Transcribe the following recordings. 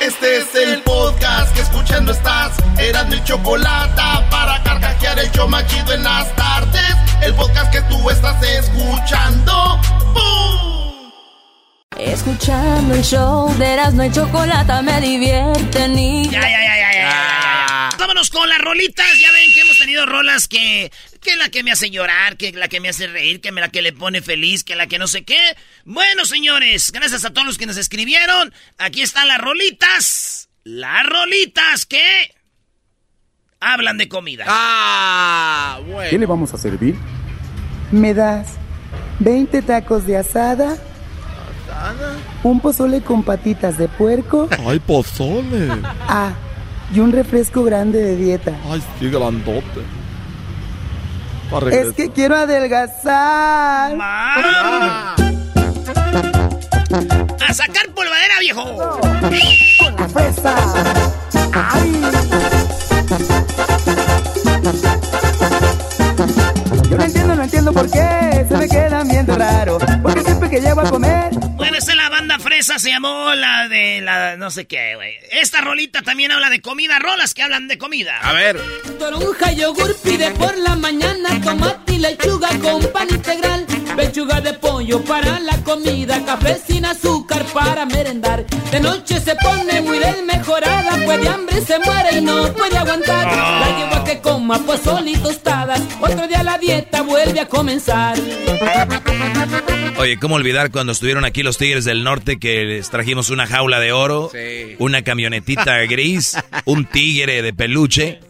Este es el podcast que escuchando estás. Eran mi chocolate para carcajear el yo machido en las tardes. El podcast que tú estás escuchando. ¡Bum! Escuchando el show de Erasmo y Chocolata me divierte ni... Ya, ya, ya, ya, ya, ya, ya. Vámonos con las rolitas. Ya ven que hemos tenido rolas que... Que la que me hace llorar, que la que me hace reír, que la que le pone feliz, que la que no sé qué. Bueno, señores, gracias a todos los que nos escribieron. Aquí están las rolitas. Las rolitas que... Hablan de comida. Ah, ¿Qué le vamos a servir? ¿Me das 20 tacos de asada? ¿Un pozole con patitas de puerco? ¡Ay, pozole! Ah, y un refresco grande de dieta. ¡Ay, sí, grandote! Es que quiero adelgazar. ¡Ah! ¡A sacar polvadera, viejo! Con la fresa. ¡Ay! Yo no entiendo, no entiendo por qué se me quedan viendo raro. Porque siempre que llego a comer, Bueno, esta es la banda fresa, se llamó la de la no sé qué, güey. Esta rolita también habla de comida, rolas que hablan de comida. A ver. Toronja, yogur, pide por la mañana tomate y lechuga con pan integral. Pechuga de pollo para la comida, café sin azúcar para merendar. De noche se pone muy desmejorada, pues de hambre se muere y no puede aguantar. La llevo a que coma pozole y tostadas, otro día la dieta vuelve a comenzar. Oye, ¿cómo olvidar cuando estuvieron aquí los Tigres del Norte que les trajimos una jaula de oro, Sí. una camionetita gris, un tigre de peluche?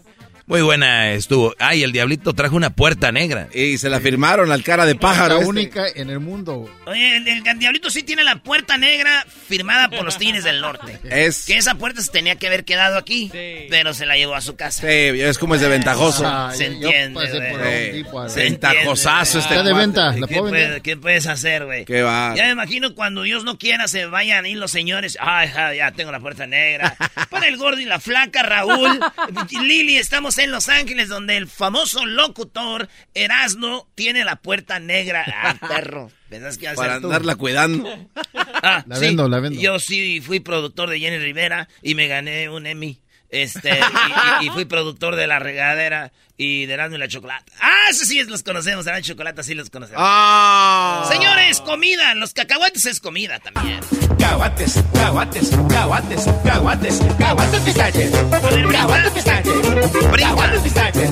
Muy buena estuvo. Ay, el diablito trajo una puerta negra. Y se la firmaron al cara de pájaro. La este. única en el mundo. Oye, el, el Diablito sí tiene la puerta negra firmada por los Tigres del Norte. Es. Que esa puerta se tenía que haber quedado aquí, pero se la llevó a su casa. Sí, ya ves cómo es de ventajoso. Ah, Se yo entiende, por Se. Ventajosazo este Está de venta, la ¿Qué, puedo puede- vender. qué puedes hacer, güey? Qué va. Ya me imagino cuando Dios no quiera se vayan ir los señores. Ay, ja, ya tengo la puerta negra. Para el gordo y la flaca, Raúl. Lili, estamos en Los Ángeles, donde el famoso locutor Erasno tiene la puerta negra. Ah, perro. ¿Pensás que vas a Para tú? andarla cuidando. Ah, La sí. vendo, la vendo. Yo sí fui productor de Jenny Rivera y me gané un Emmy. Este, y, y- y fui productor de La Regadera y de Erasmo y la Chocolata. Ah, eso sí los conocemos, Erasmo y Chocolata sí los conocemos. ¡Ah! Señores, comida. Los cacahuates es comida también. Caguates, caguates, caguates, caguates, caguates pistache. Caguates pistache. Caguates pistache.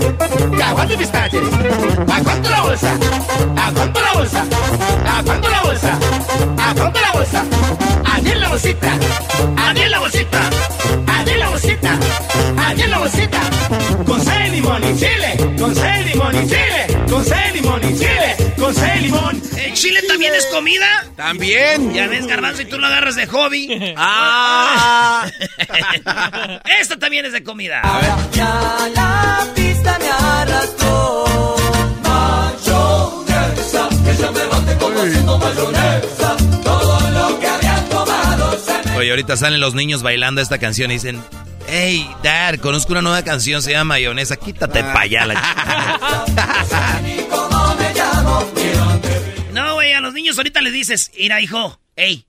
Caguates pistache. ¿A cuánto la bolsa? ¿A cuánto la bolsa? ¿A cuánto la bolsa? ¿A cuánto la bolsa? Allí la bolsita. Allí la bolsita. Allí la bolsita. Allí la bolsita. Con sal, limón y chile. Con sal, limón y chile. Con sal, limón y chile. Con sal, limón. ¿El chile también es comida? También. Ya ves, garbanzo, y tú lo agarras de hobby. ¡Ah! Esta también es de comida. Ya la pista me arrastró. Mayonesa, ella me bate como haciendo mayonesa. Todo lo que habían tomado se me Oye, ahorita salen los niños bailando esta canción y dicen, hey, dad, conozco una nueva canción, se llama Mayonesa, quítate pa' allá la. No, güey, a los niños ahorita les dices, mira, hijo, hey,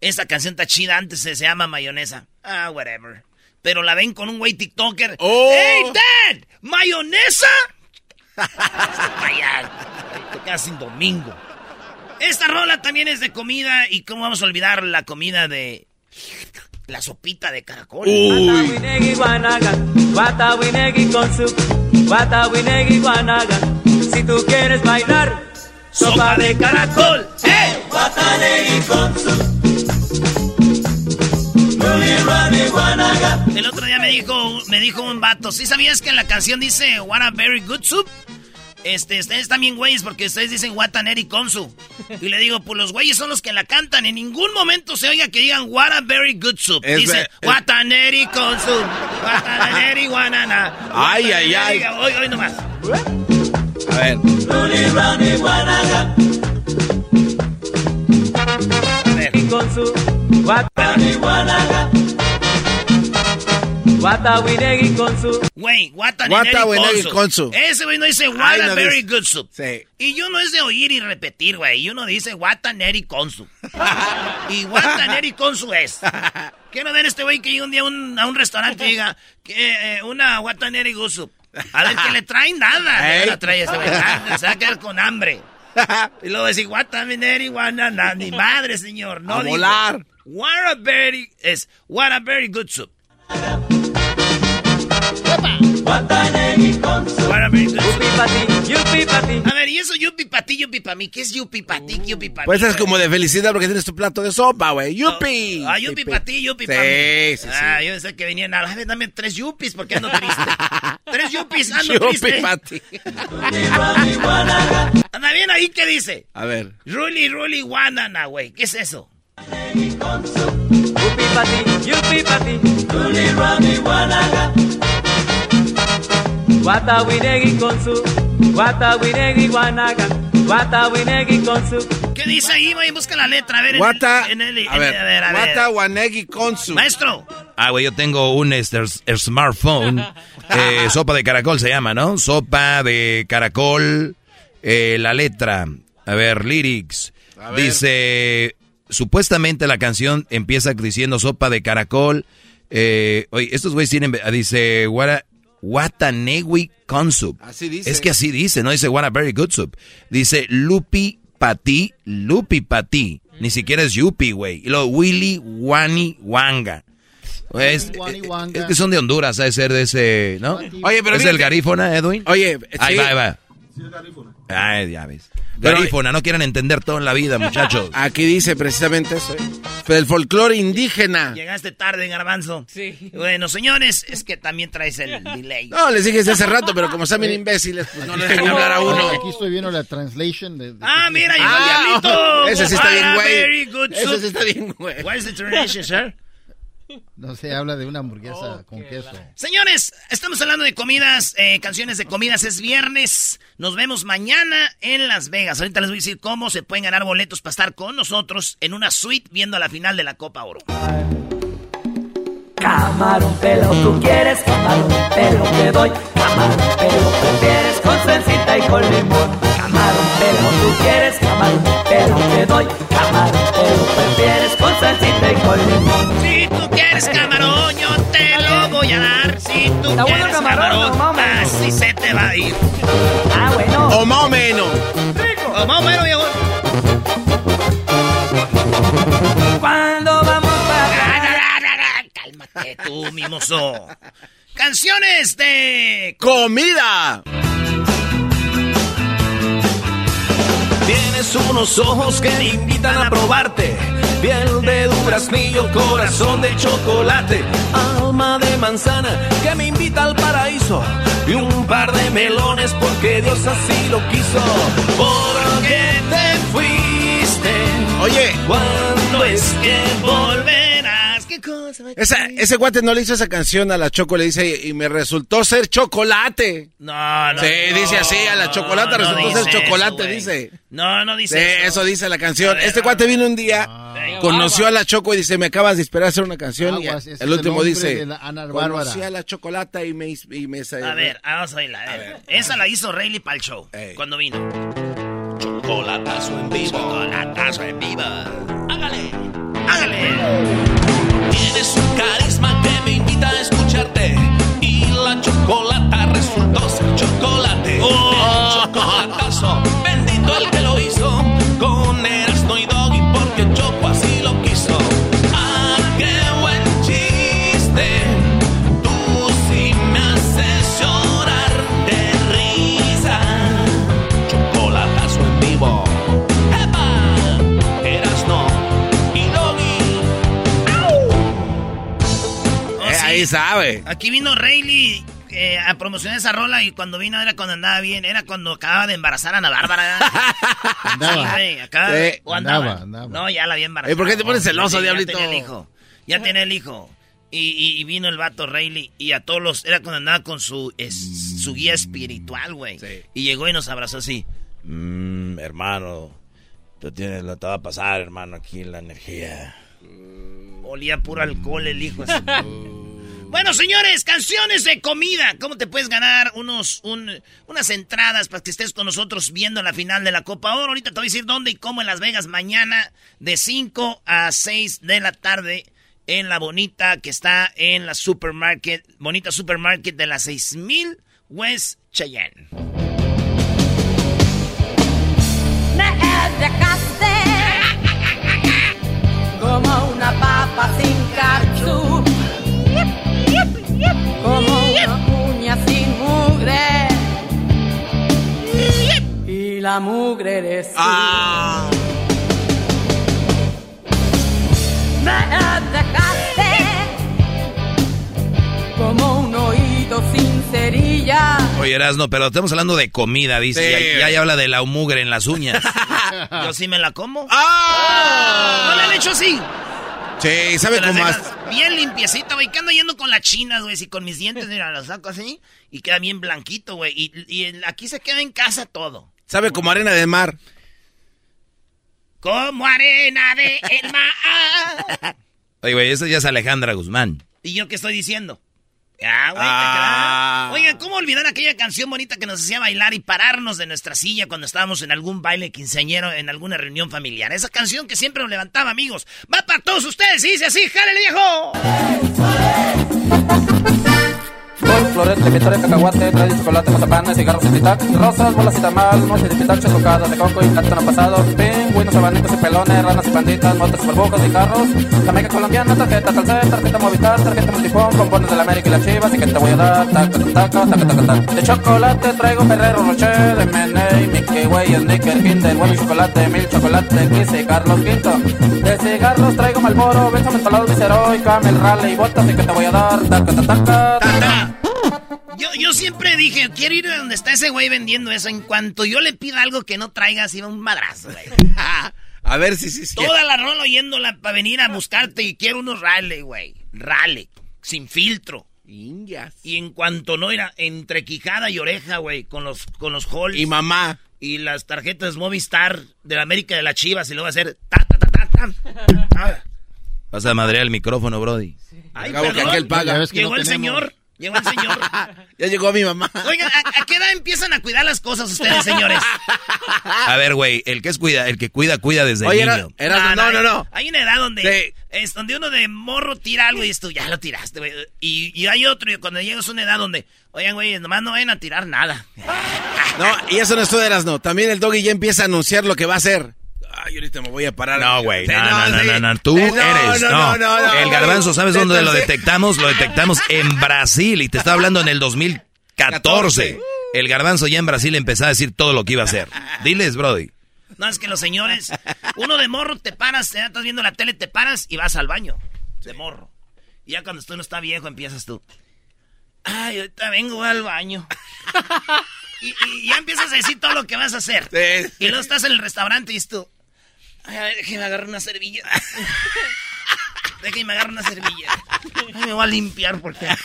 esa canción está chida, antes se, se llama mayonesa. Ah, whatever. Pero la ven con un güey TikToker. Oh. ¡Hey, Dad! ¿Mayonesa? Casi domingo. Esta rola también es de comida. ¿Y cómo vamos a olvidar la comida de. La sopita de caracol? Uy. Si tú quieres bailar, Sopa de caracol. ¡Eh! Con su. El otro día me dijo, me dijo un vato, ¿sí sabías que en la canción dice What a very good soup? Este, ustedes también güeyes porque ustedes dicen Wataneri Konsu. Y le digo, pues los güeyes son los que la cantan. En ningún momento se oiga que digan What a very good soup. Es Dice Wataneri Konsu. Wataneri Guanana. Ay, ay, ay. Hoy, hoy nomás. A ver. Y con su. Watawinegui con su. Güey, Wataneri Konsu. Konsu. Ese güey no dice What a no very dice. good soup. Sí. Y yo no es de oír y repetir, güey. Y uno dice Wataneri Konsu. y Wataneri Konsu es. Quiero ver este güey que llegue un día a un, a un restaurante y diga que eh, una Wataneri Gusu. A ver que le traen nada. No Ey. la trae ese güey. Nada, Se va a quedar con hambre. Y luego decir Wataneri Guanana. Ni madre, señor. No A volar. What a very es what a very good soup. A ver, ¿y eso yupi pa' ti, yupi pa' mí? ¿Qué es yupi pa' ti, yupi pa' mí? Pues es como de felicidad porque tienes tu plato de sopa, güey. ¡Yupi! Ah, yupi pa' ti, yupi Sí, pa' mí. sí, sí. Ah, yo pensé que venían a la vez, dame tres yupis porque ando triste. tres yupis, ando Yupi triste. pa' ti. Anda bien ahí, ¿qué dice? A ver. Ruli, ruli, guanana, güey. ¿Qué es eso? Yupi pa' ti, yupi pa' ti. Ruli Rami Guanaga. Watawinegui con su. Watawinegui Guanaga. Watawinegui con su. ¿Qué dice ahí? Voy, busca la letra. A ver, en Guata. el- en el- en A ver. a ver, a ver. Guata Wanegi Konsu. Maestro. Ah, güey, yo tengo un este, er- smartphone. eh, sopa de caracol se llama, ¿no? Sopa de caracol. eh, la letra. A ver, lyrics. A ver. Dice. Supuestamente la canción empieza diciendo sopa de caracol. Eh, oye, estos güeyes tienen. Dice. What Watanewi Consup. Así dice. Es que así dice, no dice what a very good soup. Dice Lupi Pati, Lupi Pati. Ni siquiera es Yupi, güey. Y luego Willy Wani Wanga. Es, Wani eh, Wanga. es que son de Honduras, ha de ser de ese, ¿no? Oye, pero ¿Es el garífona, Edwin? Oye, Ahí sí. va, ahí va. Ay, ya ves. Garífona, no quieren entender todo en la vida, muchachos. Aquí dice precisamente eso, ¿eh? Del folclore indígena. Llegaste tarde, garbanzo. Sí. Bueno, señores, es que también traes el delay. No, les dije hace rato, pero como están bien imbéciles, pues no les dejan hablar a uno. Aquí estoy viendo la translation de... de- Ah, mira, llegó Ah, el diablito. ese sí está bien, Ah, güey. Ese sí está bien, güey. What is the translation, sir? No sé, habla de una hamburguesa con queso. Señores, estamos hablando de comidas, eh, canciones de comidas. Es viernes. Nos vemos mañana en Las Vegas. Ahorita les voy a decir cómo se pueden ganar boletos para estar con nosotros en una suite viendo la final de la Copa Oro. Camarón, pero tú quieres camarón, pero te doy camarón, pero prefieres con salsita y con limón. Camarón, pero tú quieres camarón, pero te doy camarón, pero prefieres con salsita y con limón. Si tú quieres camarón, yo te lo voy a dar. Si tú Está bueno quieres el camarón, camarón, no mames. así se te va a ir. Ah, bueno. O más o menos. O más o menos, viejo. ¿Cuándo vamos para Cálmate tú, mimoso. Canciones de... ¡Comida! Tienes unos ojos que te invitan a probarte. Piel de duraznillo, corazón de chocolate. Alma de manzana que me invita al paraíso. Y un par de melones porque Dios así lo quiso. ¿Por qué te fuiste? Oye, ¿Cuándo es que Volverás. Ese guate no le hizo esa canción a la Choco, le dice, y me resultó ser chocolate. No, no. Sí, dice así, a la chocolate resultó ser chocolate, dice. No, no Sí, dice eso dice la canción. Ver, Este cuate vino un día, conoció a la Choco y dice, me acabas de esperar a hacer una canción. y el el último dice, Ana Bárbara. conocí a la chocolata y me... Y me A ver, vamos a oírla. A ver. Esa la hizo Rayleigh para el show. Ey. Cuando vino. chocolatazo en vivo? Chocolatazo en. Hágale. Hágale. Sabe. Aquí vino Rayleigh eh, a promocionar esa rola y cuando vino era cuando andaba bien, era cuando acababa de embarazar a Ana Bárbara. Andaba. Sí, Sí, o andaba. andaba, andaba. No, ya la había embarazado. Eh, ¿por qué te pones celoso, Sí, diablito? Ya tenía el hijo. Ya tenía el hijo. Y, y- y vino el vato Rayleigh y a todos los... Era cuando andaba con su, es- su guía espiritual, güey. Y llegó y nos abrazó así. Mmm, hermano, tú tienes lo que te va a pasar, hermano, aquí la energía. Olía puro alcohol el hijo. así. Bueno, señores, canciones de comida. ¿Cómo te puedes ganar unos, un- unas entradas para que estés con nosotros viendo la final de la Copa Oro? Ahorita te voy a decir dónde y cómo en Las Vegas mañana de 5 a 6 de la tarde en la Bonita que está en la Supermarket, Bonita Supermarket de la 6000 West Cheyenne. Me como una papa sin catsup, la mugre eres tú. Me dejaste como un oído sin cerilla. Oye, Erasno, pero estamos hablando de comida, dice. Sí. Ya, habla de la mugre en las uñas. Yo sí me la como. ¡Ah! ¿No le han hecho así? Sí, sabe cómo dejas Bien limpiecita, güey. Que ando yendo con las chinas, güey. Si con mis dientes, mira, los saco así. Y queda bien blanquito, güey. Y, aquí se queda en casa todo. Sabe como arena de mar. Como arena de el mar. Oye, güey, esa ya es Alejandra Guzmán. ¿Y yo qué estoy diciendo? Ah, güey, Ah. Oigan, ¿cómo olvidar aquella canción bonita que nos hacía bailar y pararnos de nuestra silla cuando estábamos en algún baile quinceañero, en alguna reunión familiar? Esa canción que siempre nos levantaba, amigos. Va para todos ustedes y dice así, ¡jálele, viejo! Florete, victoria, cacahuate, trae chocolate, mazapán, cigarros y tic-tac, rosas, bolas y tamal, mochi de pitacho, tocadas de coco y cartón pasado, pingüinos, abanicos y pelones, ranas y panditas, motos, burbujas y carros, jamaica colombiana, tarjeta Telcel, tarjeta Movistar, tarjeta Multifón, bombones de la América y las chivas, y que te voy a dar, taca, taca, taca, taca, taca. De chocolate traigo Ferrero Rocher, de Meney, Mickey Way, Snicker, Kinder, Bueno chocolate, Mil chocolate, y Carlos Quinto. De cigarros traigo Malboro, Benzo Mentolado, Viceroy, Camel, Raleigh, botas, y que te voy a dar, taca, taca, taca. Yo, yo siempre dije, quiero ir a donde está ese güey vendiendo eso. En cuanto yo le pida algo que no traiga, así va un madrazo, güey. A ver si sí, sí. Toda la rola oyéndola para venir a buscarte y quiero unos rale, güey. Rale, sin filtro. Y en cuanto no era entre quijada y oreja, güey, con los, con los halls. Y mamá. Y las tarjetas Movistar de la América de las Chivas y luego va a hacer ta, ta, ta, ta, ta. Ah, Vas a madrear el micrófono, Brody. Ay, Acabo que aquel paga. Llegó no el tenemos. señor. Llegó el señor. Ya llegó mi mamá. Oigan, ¿a, a qué edad empiezan a cuidar las cosas ustedes, señores? A ver, güey, el que es cuida, el que cuida, cuida desde Oye, niño. era- no, no, no. Hay una edad donde Sí. es donde uno de morro tira algo y tú, ya lo tiraste, güey. Y, y hay otro, y cuando llegas a una edad donde, oigan, güey, nomás no vayan a tirar nada. No, y eso no es todo eras, no. También el doggy ya empieza a anunciar lo que va a hacer. Ay, ahorita me voy a parar. No, güey, no, no, no, no, no, tú eres, no. no, no, no, el garbanzo, ¿sabes dónde lo detectamos? Lo detectamos en Brasil y te estaba hablando en el 2014. El garbanzo ya en Brasil empezó a decir todo lo que iba a hacer. Diles, Brody. No, es que los señores, uno de morro te paras, ya estás viendo la tele, te paras y vas al baño. De morro. Y ya cuando tú no está viejo, empiezas tú. Ay, ahorita vengo al baño. y, y ya empiezas a decir todo lo que vas a hacer. Y luego estás en el restaurante y dices tú. Ay, a ver, déjeme agarrar una servilla. déjeme agarrar una servilla. Ay, me voy a limpiar porque.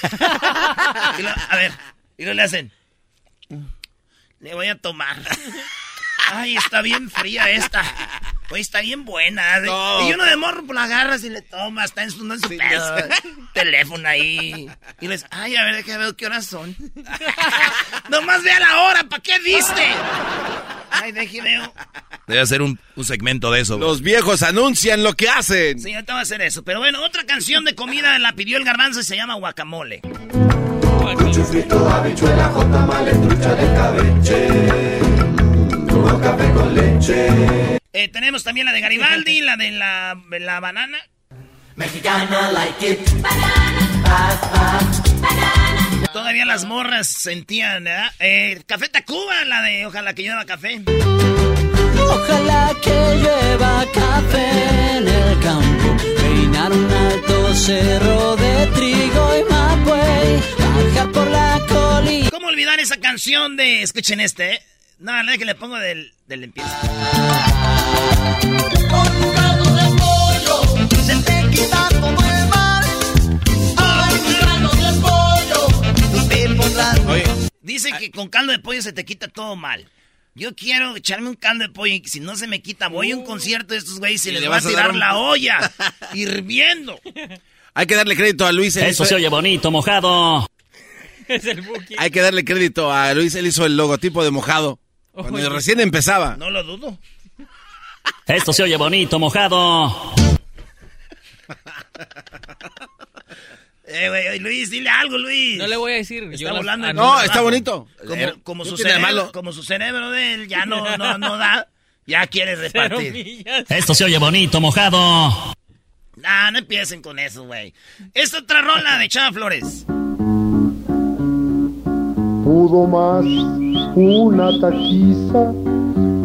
Y a ver, y luego le hacen. Le voy a tomar. Ay, está bien fría esta. Oye, está bien buena. No. Y uno de morro pues, la agarras y le tomas, está en su, en su pedo, teléfono ahí. Y les, ay, a ver, déjame ver qué horas son. Nomás vea la hora, ¿para qué viste? Ay, déjeme ver. Debe hacer un, un segmento de eso. Los viejos anuncian lo que hacen. Sí, ahorita va a hacer eso. Pero bueno, otra canción de comida la pidió el garbanzo y se llama guacamole. frito, habichuela, jotamale, trucha de cabeche. Café con leche. Eh, tenemos también la de Garibaldi, la de la, la banana. Mexicana like it. Banana, banana. Todavía las morras sentían, ¿verdad? Eh, Café Tacuba, la de Ojalá que lleva café. Ojalá que llueva café en el campo, peinar un alto cerro de trigo y mapuey, bajar por la colina. ¿Cómo olvidar esa canción de... Escuchen este, ¿eh? No, la verdad que le pongo del, del empieza. Se te quita todo el mal. Ay, un grano de pollo. Te pondrás Oye. Dice que con caldo de pollo se te quita todo mal. Yo quiero echarme un caldo de pollo y si no se me quita, voy a un concierto de estos güeyes y, Y les le voy a vas a tirar un- la olla hirviendo. Hay que darle crédito a Luis. Eso hizo- se oye bonito, mojado. Es el. Hay que darle crédito a Luis. Él hizo el logotipo de mojado. Cuando Oye. recién empezaba. No lo dudo. Esto se oye bonito, mojado. Eh, güey, Luis, dile algo, Luis. No le voy a decir. Está yo volando No, está bonito. Como, Como- como ¿qué su cerebro, malo? como su cerebro de él ya no, no, no da, ya quiere repartir. Esto se oye bonito, mojado. Nah, no empiecen con eso, güey. Esta otra rola de Chava Flores. Pudo más una taquiza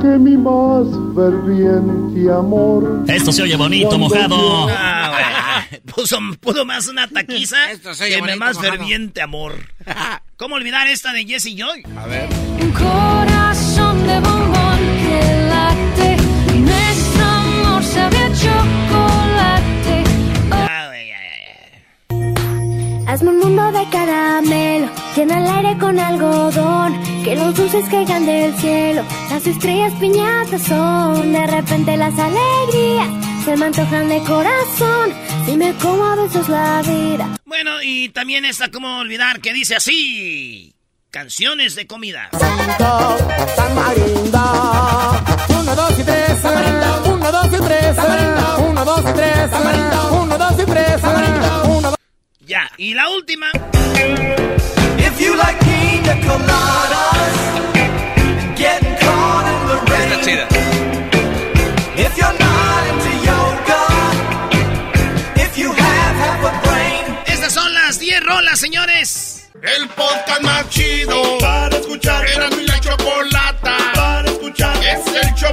que mi más ferviente amor. Esto se oye bonito, mojado. Ah. Puso, pudo más una taquiza Esto se oye que bonito, más mojado. ferviente amor. ¿Cómo olvidar esta de Jesse Joy? A ver. Un corazón de bombón que late, nuestro amor sabe a chocolate. Ah, ya, ya. Hazme un mundo de caramelo, llena el aire con algodón, que los dulces caigan del cielo, las estrellas piñatas son, de repente las alegrías se me antojan de corazón, si me como a besos la vida. Bueno, y también esta, ¿cómo olvidar? Que dice así. Canciones de comida. Tamarindo. Uno, dos y tres. Tamarindo. Uno, dos y tres. Tamarindo. Uno, dos y tres. Tamarindo. Uno, dos y tres. Tamarindo. Uno, dos. Ya, y la última. If you like pina coladas, getting caught in the rain. Está chida. If you're not into yoga, if you have half a brain. Estas son las 10 rolas, señores. El podcast más chido para escuchar. Era mi la chocolata para escuchar. Es el show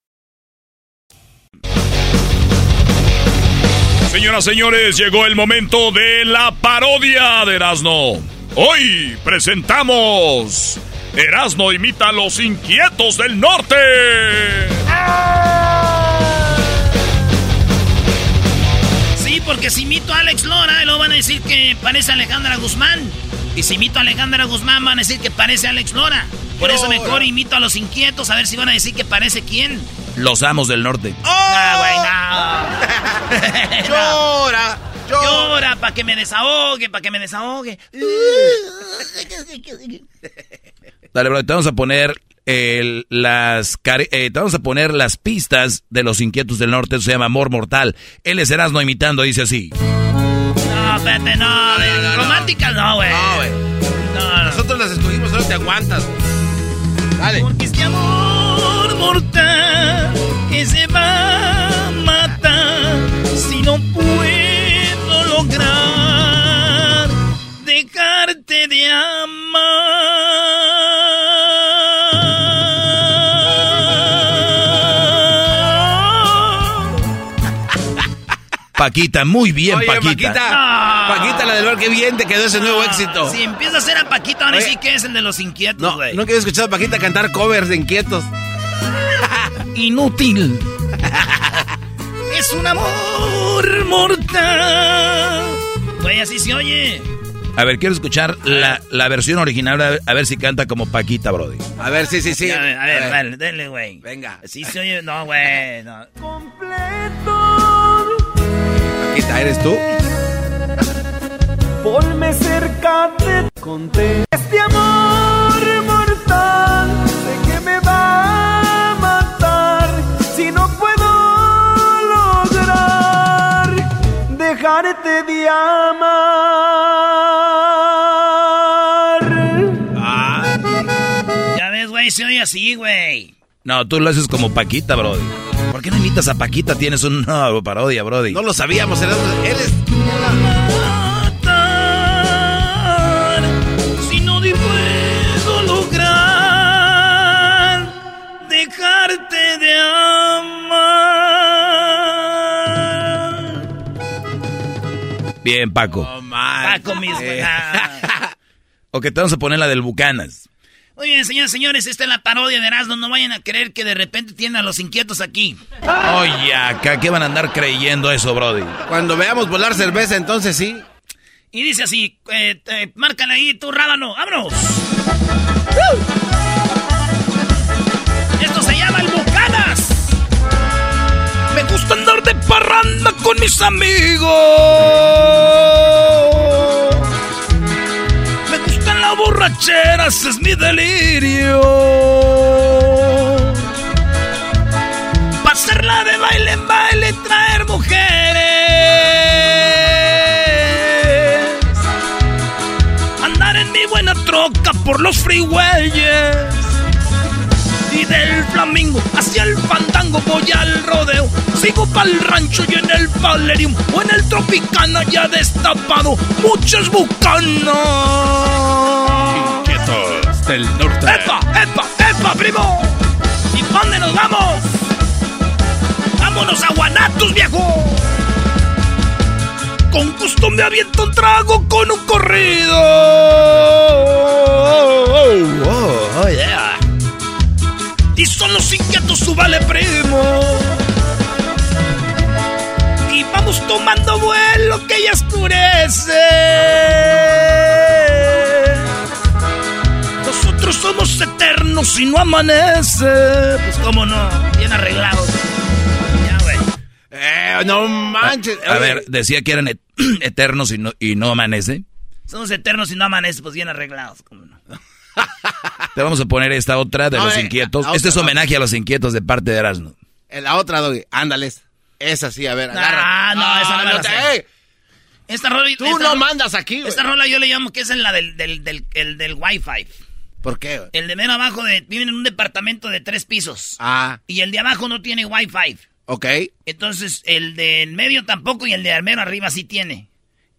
Señoras, señores, llegó el momento de la parodia de Erasmo. Hoy presentamos Erasmo imita a los inquietos del norte. Sí, porque si imito a Alex Lora, luego van a decir que parece Alejandra Guzmán. Y si imito a Alejandra Guzmán, van a decir que parece Alex Lora. Por eso mejor imito a los inquietos, a ver si van a decir que parece quién. Los amos del norte. Ah, güey, no. Llora, llora. Llora para que me desahogue, para que me desahogue. Dale, bro, te vamos a poner el- las eh, te vamos a poner las pistas de los inquietos del norte. Eso se llama Amor Mortal. Él es Erasmo imitando, dice así. No, espérate, no, de románticas no, güey. No, güey. No, Nosotros las escogimos, solo te aguantas. Dale. Porque este amor mortal que se va a matar si no puedo lograr dejarte de amar. Paquita, muy bien, Oye, Paquita. Paquita. Paquita, la del bar, qué bien te quedó ese nuevo éxito. Si empieza a ser a Paquito, van a Oye. decir que es el de los inquietos, No, güey. nunca había escuchado a Paquita cantar covers de inquietos. Inútil. es un amor mortal. Güey, así se oye. A ver, quiero escuchar la, la versión original, a ver, a ver si canta como Paquita, Brody. A ver, sí, sí, sí. A ver, a ver, A ver. dale, dale, güey. Venga. Sí se oye, no, güey. No. Paquita, ¿eres tú? Ponme cerca de conté este amor mortal sé que me va a matar si no puedo lograr dejarte de amar Ya ves, güey, se oye así, güey. No, tú lo haces como Paquita, Brody. ¿Por qué no imitas a Paquita? Tienes una parodia, Brody. No lo sabíamos, eres, eres Matar, si no puedo lograr dejarte de amar. Bien, Paco. Paco mismo. ah. O que te vamos a poner la del Bucanas. Muy bien, señores, señores, esta es la parodia de Erasmo. No vayan a creer que de repente tienen a los inquietos aquí. Oye, acá, ¿qué van a andar creyendo eso, Brody? Cuando veamos volar cerveza, entonces sí. Y dice así, eh, eh, márcale ahí tu rábano, vámonos. Esto se llama el Bucanas. Me gusta andar de parranda con mis amigos. Las borracheras, es mi delirio. Pasarla de baile en baile, traer mujeres. Andar en mi buena troca por los freeways. Y del flamingo hacia el fandango voy al rodeo. Sigo pa'l rancho y en el Valerium o en el Tropicana ya destapado muchas bucanas. Del norte. ¡Epa, epa, epa, primo! ¿Y dónde nos vamos? ¡Vámonos a Guanatos, viejo! Con gusto me aviento un trago con un corrido. Oh, oh, yeah. Y son los inquietos, su vale primo. Y vamos tomando vuelo que ya oscurece. Nosotros somos eternos y no amanece. Pues cómo no, bien arreglados. Ya, güey. Eh, no manches. A ver, decía que eran et- eternos y no, y no amanece. Somos eternos y no amanece, pues bien arreglados. ¿cómo no? Te vamos a poner esta otra de No, los eh, inquietos. Este es homenaje a los inquietos de parte de Erasmo. en la otra, Doggy. Ándales. Esa sí, a ver, Ah, no, esa no me la te- sé. ey, Esta rola. Tú esta no mandas aquí, güey. Esta rola yo le llamo que es en la del, del, del, el del Wi-Fi. ¿Por qué? El de mero abajo de, viven en un departamento de tres pisos. Ah, Y el de abajo no tiene Wi-Fi. ok. Entonces, el de en medio tampoco y el de al mero arriba sí tiene.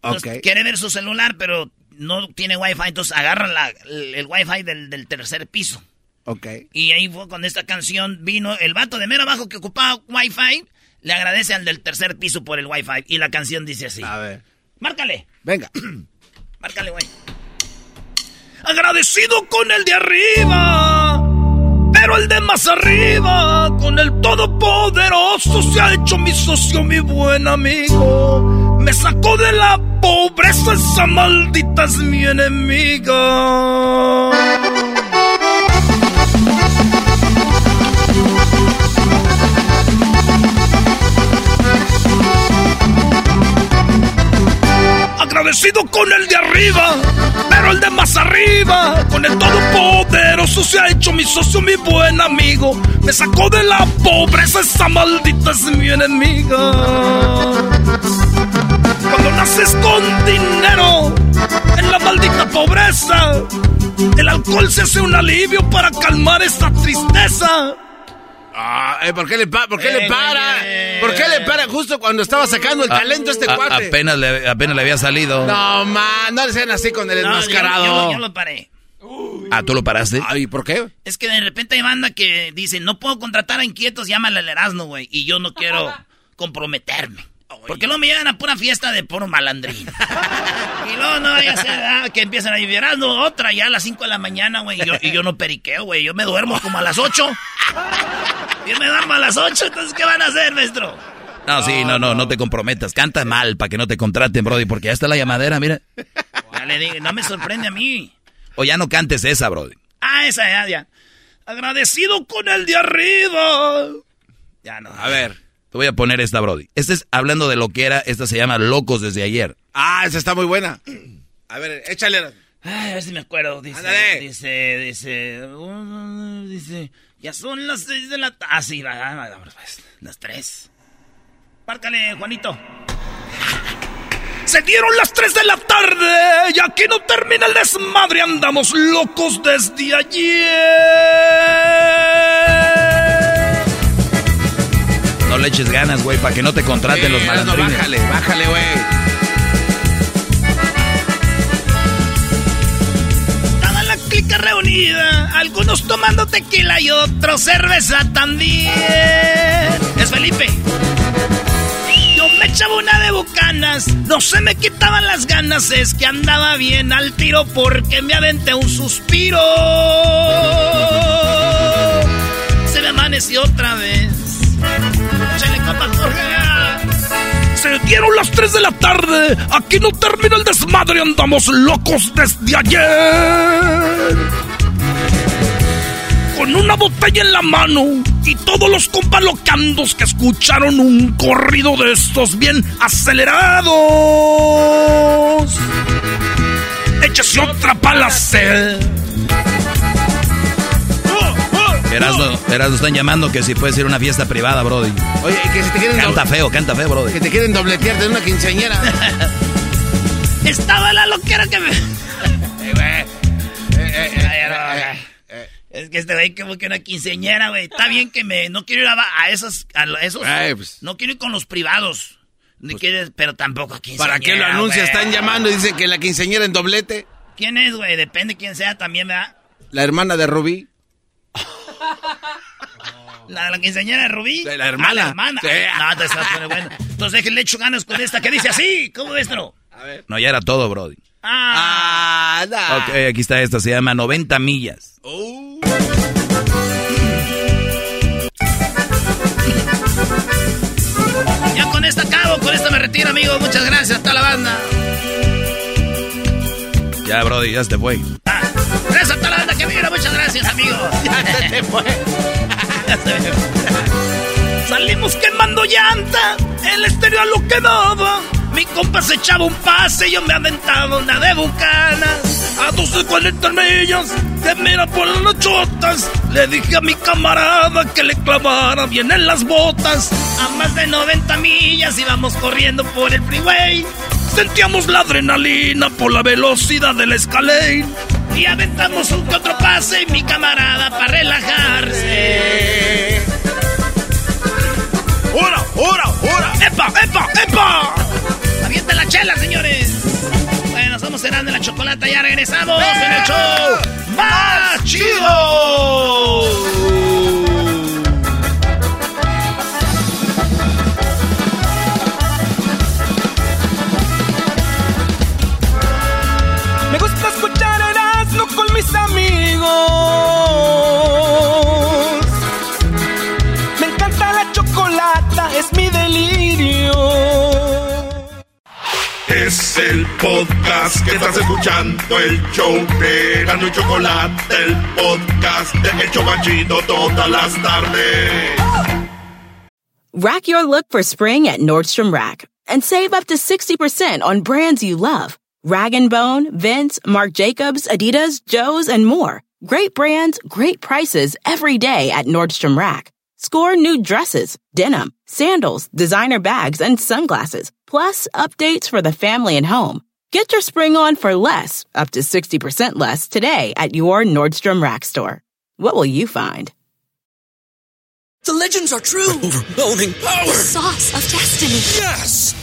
Entonces, Ok. Quiere ver su celular, pero no tiene Wi-Fi. Entonces, agarra la- el, el Wi-Fi del, del tercer piso. Ok. Y ahí fue cuando esta canción vino. El vato de mero abajo que ocupaba Wi-Fi le agradece al del tercer piso por el Wi-Fi. Y la canción dice así. A ver. Márcale. Venga. Márcale, güey. Agradecido con el de arriba. Pero el de más arriba, con el todopoderoso, se ha hecho mi socio, mi buen amigo. Me sacó de la pobreza, esa maldita es mi enemiga. Agradecido con el de arriba, pero el de más arriba, con el todopoderoso se ha hecho mi socio, mi buen amigo. Me sacó de la pobreza, esa maldita es mi enemiga. Cuando naces con dinero en la maldita pobreza, el alcohol se hace un alivio para calmar esta tristeza. Ah, eh, ¿por qué le, pa- por qué le Eh, para? ¿Por qué le para justo cuando estaba sacando el A- talento este a- cuate? apenas, le, apenas le había salido. No, man, no le sean así con el No, enmascarado. yo- yo- yo lo paré. Ah, ¿tú lo paraste? Ay, ¿por qué? Es que de repente hay banda que dice, no puedo contratar a inquietos, llámale al Erasmo, güey. Y yo no quiero comprometerme. Porque luego me llegan a pura fiesta de puro malandrín. y luego no vaya a ser ah, que empiezan a ir Erasmo, otra ya a las 5 de la mañana, güey. Y yo, y yo no periqueo, güey. Yo me duermo como a las 8. yo me duermo a las 8, entonces ¿qué van a hacer, maestro? No, sí, no, no, no te comprometas. Canta mal para que no te contraten, Brody, porque ya está la llamadera, mira. Ya le digo, no me sorprende a mí. O ya no cantes esa, Brody. Ah, esa ya, ya. Agradecido con el de arriba. Ya no. A ver, te voy a poner esta, Brody. Esta es hablando de lo que era, esta se llama Locos desde ayer. Ah, esa está muy buena. A ver, échale. Ay, a ver si me acuerdo. Dice, Ándale. dice, dice, uh, dice, ya son las seis de la tarde. Ah, sí, va, va, va, va, las tres. Márcale, Juanito. Se dieron las 3 de la tarde y aquí no termina el desmadre, andamos locos desde ayer. No le eches ganas, güey, para que no te contraten los Eh, no, malandrines. bájale, bájale, güey. Estaba la clica reunida, algunos tomando tequila y otros cerveza también. Es Felipe. Yo me echaba una de bucanas, no se me quitaban las ganas, es que andaba bien al tiro porque me aventé un suspiro. Se me amaneció otra vez. Dieron las 3 de la tarde, aquí no termina el desmadre, andamos locos desde ayer. Con una botella en la mano y todos los compas locandos que escucharon un corrido de estos bien acelerados. Échese otra pala sed. Erasmo, Erasmo, están llamando que si puedes ir a una fiesta privada, Brody. Oye, que si te quieren Canta doble- feo, canta feo, Brody. que te quieren dobletear de una quinceañera. Estaba la loquera que me. Eh, Es que este güey como que una quinceñera, güey. Está bien que me... No quiero ir a, a esos... A esos Ay, pues. No quiero ir con los privados. Ni quiero- pero tampoco a quinceañera, ¿Para qué lo anuncias? güey. Están llamando y dicen que la quinceañera en doblete. ¿Quién es, güey? Depende quién sea también, ¿verdad? La hermana de Rubí. La, la quinceañera de Rubí. La- la hermana. Ah, la hermana. Sí. No, entonces bueno. Déjenle echo ganas con esta que dice así. ¿Cómo es, no? No, ya era todo, Brody. Ah. Ok, aquí está esta, se llama 90 millas. Ya con esta acabo, con esta me retiro, amigo. Muchas gracias. Hasta la banda. Ya, Brody, ya se te fue. Gracias Muchas gracias, amigo. Ya se te fue. Salimos quemando llanta, el estéreo a lo que daba. Mi compa se echaba un pase, yo me aventaba una de bucanas. A 12, 40 millas, te mira por las chotas. Le dije a mi camarada que le clavara bien en las botas. A más de 90 millas íbamos corriendo por el freeway. Sentíamos la adrenalina por la velocidad de la escalera. Y aventamos un que otro pase mi camarada para relajarse. ¡Hora, hora, hora! ¡Epa, epa, epa! Avienta la chela, señores. Bueno, somos Serán de la Chocolata. Ya regresamos en el show más chido. Es el podcast que estás escuchando, el show de Gano y Chocolate, el podcast de El Chocachito todas las tardes. Rack your look for spring at Nordstrom Rack and save up to 60% on brands you love. Rag & Bone, Vince, Marc Jacobs, Adidas, Joe's, and more. Great brands, great prices every day at Nordstrom Rack. Score new dresses, denim, sandals, designer bags, and sunglasses, plus updates for the family and home. Get your spring on for less, up to 60% less, today at your Nordstrom Rack store. What will you find? The legends are true. overwhelming power! The sauce of destiny. Yes!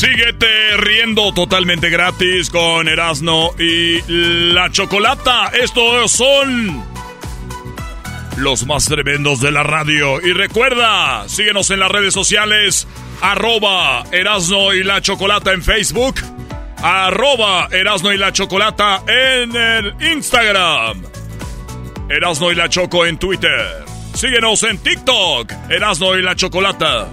Síguete riendo totalmente gratis con Erasno y la Chocolata. Estos son los más tremendos de la radio. Y recuerda, síguenos en las redes sociales, arroba Erasno y la Chocolata en Facebook, arroba Erasno y la Chocolata en el Instagram, Erasno y la Choco en Twitter. Síguenos en TikTok, Erasno y la Chocolata.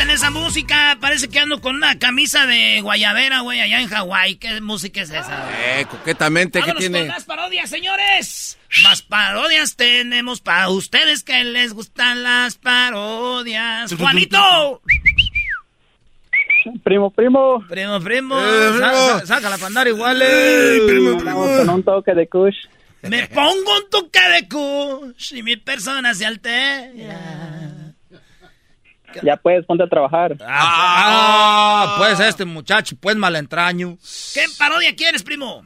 Quiten esa música. Parece que ando con una camisa de guayabera, güey, allá en Hawái. ¿Qué música es esa? Eh, coquetamente, ¿qué tiene? con las parodias, señores. Más parodias tenemos para ustedes que les gustan las parodias. ¡Juanito! Primo, primo. Primo, primo. Eh, primo. Sa- sa- Saca la pandara igual. eh. Vamos con un toque de kush. Me pongo un toque de kush y mi persona se altera. Ya puedes, ponte a trabajar. Ah, pues este muchacho, pues malentraño. ¿Qué parodia quieres, primo?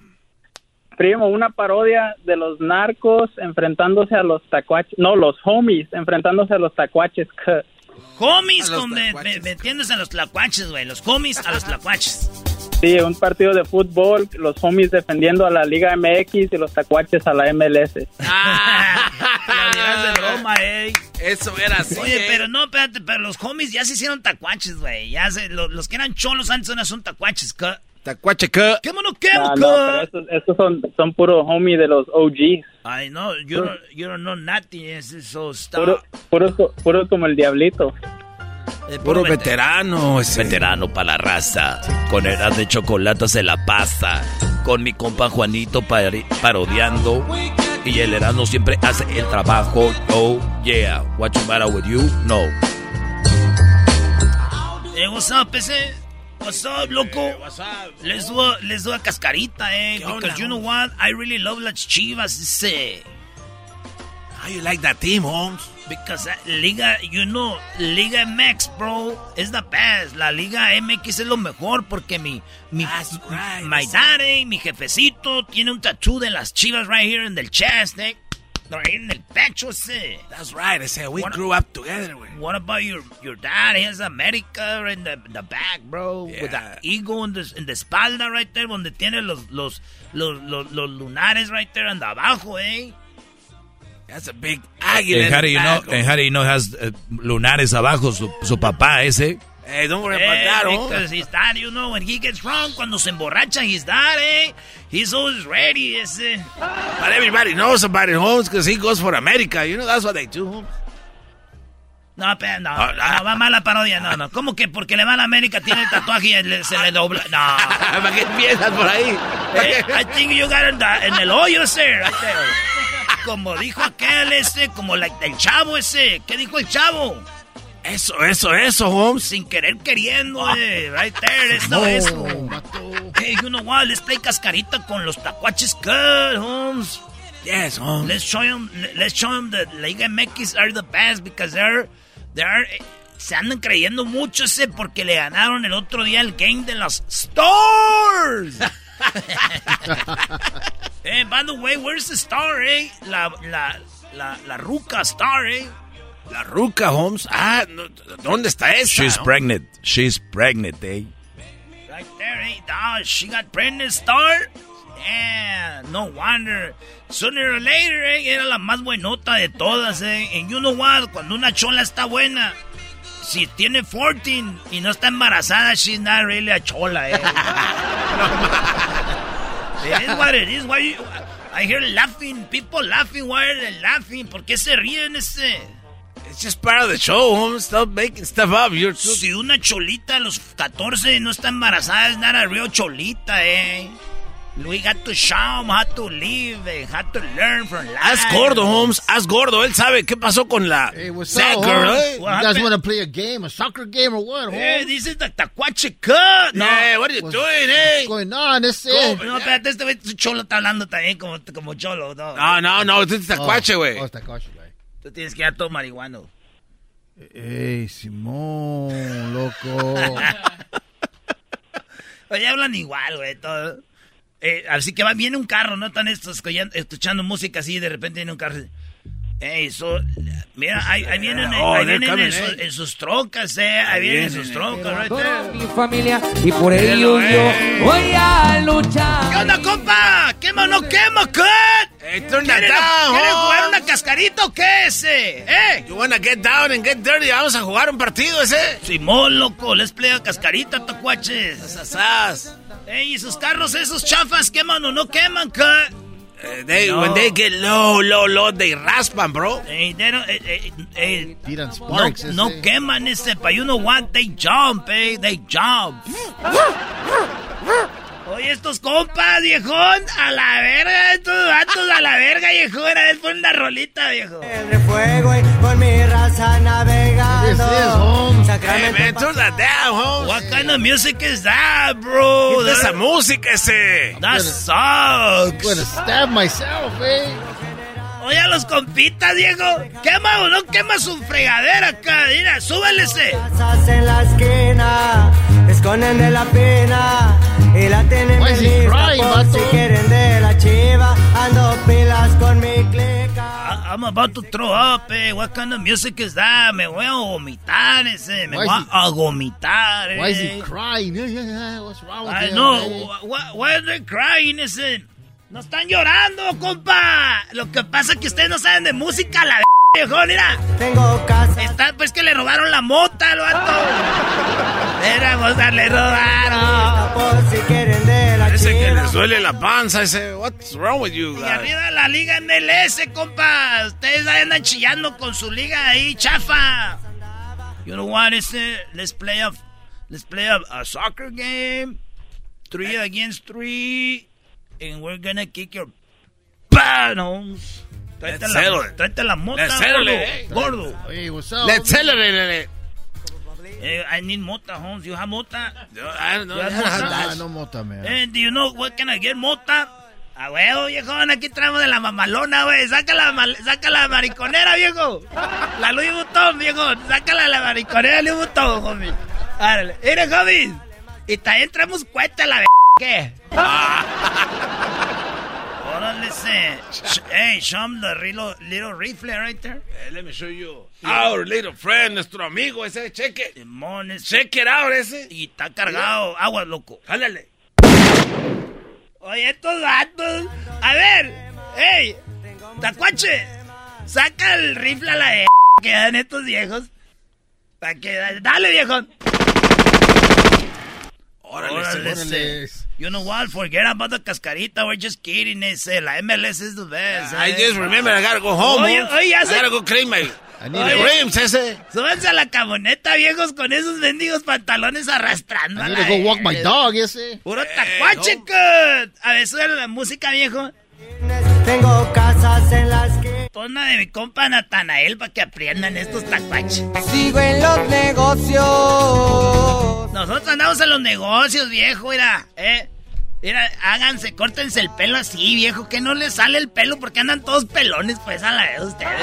Primo, una parodia de los narcos enfrentándose a los tacuaches. No, los homies enfrentándose a los tacuaches. Homies A los con me- me- metiéndose a los tlacuaches, güey. Los homies a los tlacuaches. Sí, un partido de fútbol, los homies defendiendo a la Liga MX y los tacuaches a la MLS. Dirás de broma, eh. Eso era así. Oye, eh. pero no, espérate, pero los homies ya se hicieron tacuaches, güey. Ya se, lo- los que eran cholos antes ahora son tacuaches, ¿qué? Tacuache, ¿qué? ¿Qué mono, qué, No, no, pero estos, estos son, son puros homies de los OGs. Ay, no, you don't, you don't know nothing. It's so Puro, co- puros como el diablito. Puro veterano ese. Veterano para la raza. Con eras de chocolate se la pasa. Con mi compa Juanito parodiando. Y el Erasmo siempre hace el trabajo. Oh, yeah. What's the matter with you? No. Eh, what's up, ese? What's up, loco? Les doy, les doy a cascarita, eh. Because you know what? I really love las chivas, ese. How you like that team, Holmes? Because uh, Liga, you know, Liga MX, bro, is the best. La Liga MX es lo mejor porque mi, mi, my daddy, mi jefecito, tiene un tattoo de las chivas right here in the chest, eh. Right in el pecho, ese. That's right. I said we What- grew up together. What about your your dad? He has America in the, the back, bro. With the eagle in the, in the espalda right there, donde tiene los, los, los, los, los lunares right there and abajo, eh. That's a big águila. And how do in you know, and how do you know has uh, lunares abajo su, su papá ese? Hey, don't worry about Eh, that, Holmes. because his dad, you know, when he gets drunk, cuando se emborracha, his dad, eh, he's always ready, ese. But everybody knows about it, Holmes, because he goes for America. You know, that's what they do, Holmes. No, pero no, no, va mal la parodia, no, no. ¿Cómo que porque le va a la América tiene el tatuaje y le- se le dobla? No. ¿Para qué empiezas por ahí? Eh, I think you got it in, the- en el hoyo, ese, right there. Como dijo aquel, ese, como la- el chavo ese. ¿Qué dijo el chavo? Eso, eso, eso, Holmes. Sin querer queriendo, eh, right there, eso, No, eso. Hey, you know what, let's play cascarita con los tacuaches good, Holmes. Yes, Holmes. Let's show them, let's show them that Liga MX are the best because they're, they're, eh, se andan creyendo mucho ese porque le ganaron el otro día el game de los Stars. eh, by the way, where's the star, eh? La, la, la, la ruca star, eh? La ruca, Holmes. Ah, no, ¿dónde está esa? She's no? pregnant. She's pregnant, eh? Right there, eh? Oh, she got pregnant star. Yeah, no wonder. Sooner or later, eh, era la más buenota de todas, eh. And you know what? Cuando una chola está buena, si tiene 14 y no está embarazada, she's not really a chola, eh. what it is. Why you, I hear laughing, people laughing. Why are they laughing? ¿Por qué se ríen ese? It's just part of the show, Holmes. Stop making stuff up. You're too... Si una cholita a los 14 no está embarazada, es not a real cholita, eh. We got to show them how to live, how to learn from life. Haz gordo, Holmes. Haz gordo. Él sabe qué pasó con la Hey, what's that up, girl, Holmes? eh? You guys want to play a game, a soccer game or what, Eh, Holmes? this is the Tacuache Cut. No. Hey, what are you What's- doing, eh? What's going on? This No, is... no, espérate, este güey, este cholo está hablando también como, como cholo. No, No, no, no. Este es tacuache, güey. Oh, it's Tacuache, güey. Tú tienes que dar todo marihuano. Ey, Simón, loco. Oye, hablan igual, güey, todo. Eh, así que va, viene un carro, ¿no? Están estos escuchando, música así y de repente viene un carro. Ey, so, mira, ahí, ahí vienen, Oh, ahí they're vienen coming, en, su- eh. en sus trocas, eh. Ahí vienen en sus trocas, right there. mi familia y por ello yo voy a luchar. ¿Qué onda, compa? ¿Quema o no quema, cut? Hey, turn that ¿Quieren, down, ¿quieren jugar una cascarita o qué ese? ¿Eh? You wanna get down and get dirty? Vamos a jugar un partido ese. Simón, loco, les play a cascarita, tacuaches. Sasas. Ey, ¿y sus carros esos chafas queman o no queman, cut? Eh, they, No. When they get low, low, low, they raspan, bro. Ey, they don't- eh, eh, eh, Tiran no, sparks. no ese. queman ese, pa' you know what, they jump, eh, they jump. Oye, estos compas, viejón, a la verga, estos vatos a la verga, viejón, a ver, pon una rolita, viejo. de fuego y con mi raza navegando. This is, Holmes. Hey, Sacramento man, turn that down, Holmes. What kind of music is that, bro? Quita esa That, música ese. that I'm gonna sucks. stab myself, eh? Oye, a los compitas, viejo, quema o no quema su fregadera acá, mira, súbele ese. casas en la esquina, esconden de la pena y la tienen Why is he lista crying, por si quieren de la chiva. Ando pilas con mi clica. I'm about to throw up, eh. What kind of music is that? Me voy a vomitar ese. Me Why voy is he- a vomitar, eh. Why is he crying? Yeah, yeah, yeah. What's wrong with I him? know. eh? Wh- wh- Why are they crying, ese? No están llorando, compa. Lo que pasa es que ustedes no saben de música, la viejo, mira. Tengo casa. Está, pues que le robaron la mota al vato. Era mota, le robaron. Por si quieren de la Ese que chiva. les duele la panza, ese. What's wrong with you Y guys? arriba la liga MLS, compa. Ustedes andan chillando con su liga ahí, chafa. You know what, ese? Let's play a, let's play a, a soccer game. Three against three. And we're gonna kick your panos. Tráete la, tráete mota, Let's gordo. Hey, what's up? Let's celebrate it. Eh, I need mota, Holmes. You have mota? I don't know. Have Ah, mota? no mota, man. Eh, do you know what can I get, mota? A huevo, viejón, aquí traemos de la mamalona, güey. Saca la, mal- saca la mariconera, viejo. La Louis Vuitton, viejo. Sácala la mariconera Louis Vuitton, homie. Árale. Mire, homie. Y también traemos cuenta la b... ¿Qué? Órale, se. Sh- Hey, show 'em the little, little rifle right there. Let me show you. Our little friend, nuestro amigo ese. Check it. Simón, ese. Check it out ese. Y está cargado. Agua, loco. Jálale. Oye, estos vatos. A ver, hey, Tacuache, saca el rifle a la de que dan estos viejos. Para que. Dale, viejo. Órale, Órale. You know what? Forget about the cascarita. We're just kidding. Ese. La MLS is the best. I eh. just remember I gotta go home. Oye, Holmes. oye, ya I se- gotta go clean my I need Oye. a rims ese. Súbanse a la camioneta, viejos, con esos mendigos pantalones arrastrando. I a need la to go walk my dog, ese. Puro tacuache, cut. A ver, sube la música, viejo. Tengo casas en la Pon de mi compa Natanael para que aprendan estos tacuaches. Sigo en los negocios. Nosotros andamos en los negocios, viejo, mira, eh. Mira, háganse, córtense el pelo así, viejo, que no les sale el pelo porque andan todos pelones, pues, a la vez ustedes.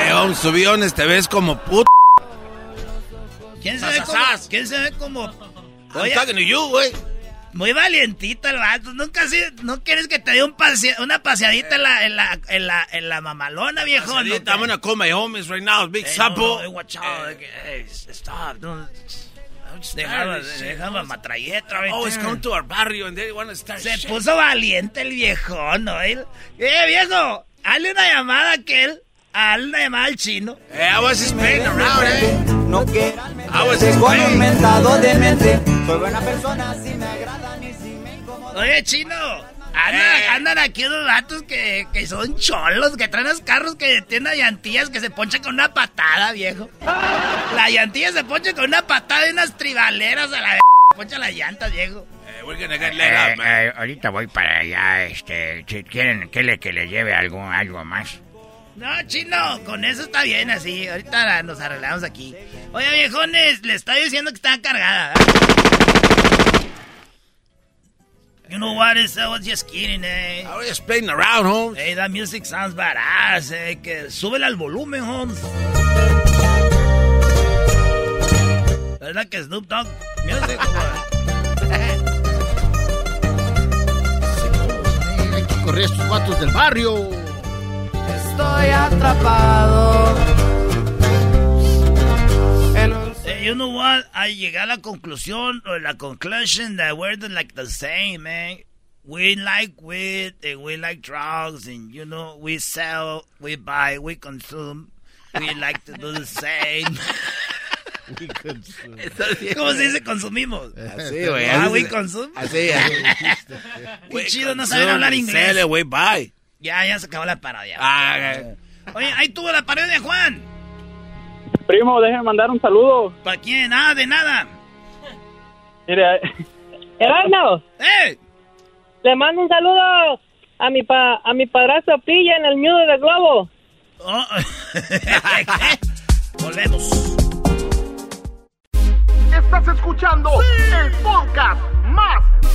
Eh, to be honest, te ves como puto. ¿Quién se ve como? ¿Quién se ve como? I'm Oye, talking to you, güey. Muy valientito el vato. Nunca así, no quieres que te dé un pasea- una paseadita en la, en la, en la, en la mamalona, viejo. ¿no? I'm gonna call my homies right now. Big Hey, Sapo. no, no, watch out. Hey, stop. Don't. Dejaba, dejaba matralleta. Oh, it's coming to our barrio and they want to start Se shit. puso valiente el viejón, ¿no? Él- ¡Eh, viejo! Hazle una llamada a aquel. Hazle una llamada al chino. Eh, I was just playing around, eh. No quiero I was just playing. mentado de mente. Soy buena persona, si me agradan Oye, chino. Andan, andan aquí unos vatos que, que son cholos, que traen los carros que tienen llantillas que se ponchan con una patada, viejo. La llantilla se poncha con una patada y unas tribaleras a la v- poncha las llantas, viejo. Eh, we're gonna get let up, Eh, man. eh, ahorita voy para allá, este, si quieren que le, que le lleve algo, algo más. No, chino, con eso está bien así. Ahorita nos arreglamos aquí. Oye, viejones, le estoy diciendo que está cargada. You know what? It's, I was just kidding, eh. I was just playing around, Holmes. Hey, that music sounds badass, eh. Que súbele al volumen, Holmes. ¿Verdad que Snoop Dogg music? Hay que correr a estos vatos del barrio. Estoy atrapado. Eh, you know what? I llegué a la conclusión, or la conclusion that we're the, like the same, man. We like weed and we like drugs and, you know, we sell, we buy, we consume. We like to do the same. ¿Cómo se dice consumimos? Así, güey. Ah, así we consume. Así, ya. Qué chido no consume, saber hablar inglés. sale, güey, bye. Ya, ya se acabó la parodia. Ah, eh. Oye, ahí tuvo la parodia, Juan. Primo, déjeme mandar un saludo. ¿Para quién? Nada, de nada. Mire, Erasmo, ¡Eh! le mando un saludo a mi pa a mi padrastro Pilla en el nudo de globo. Oh. Volvemos. Estás escuchando el podcast más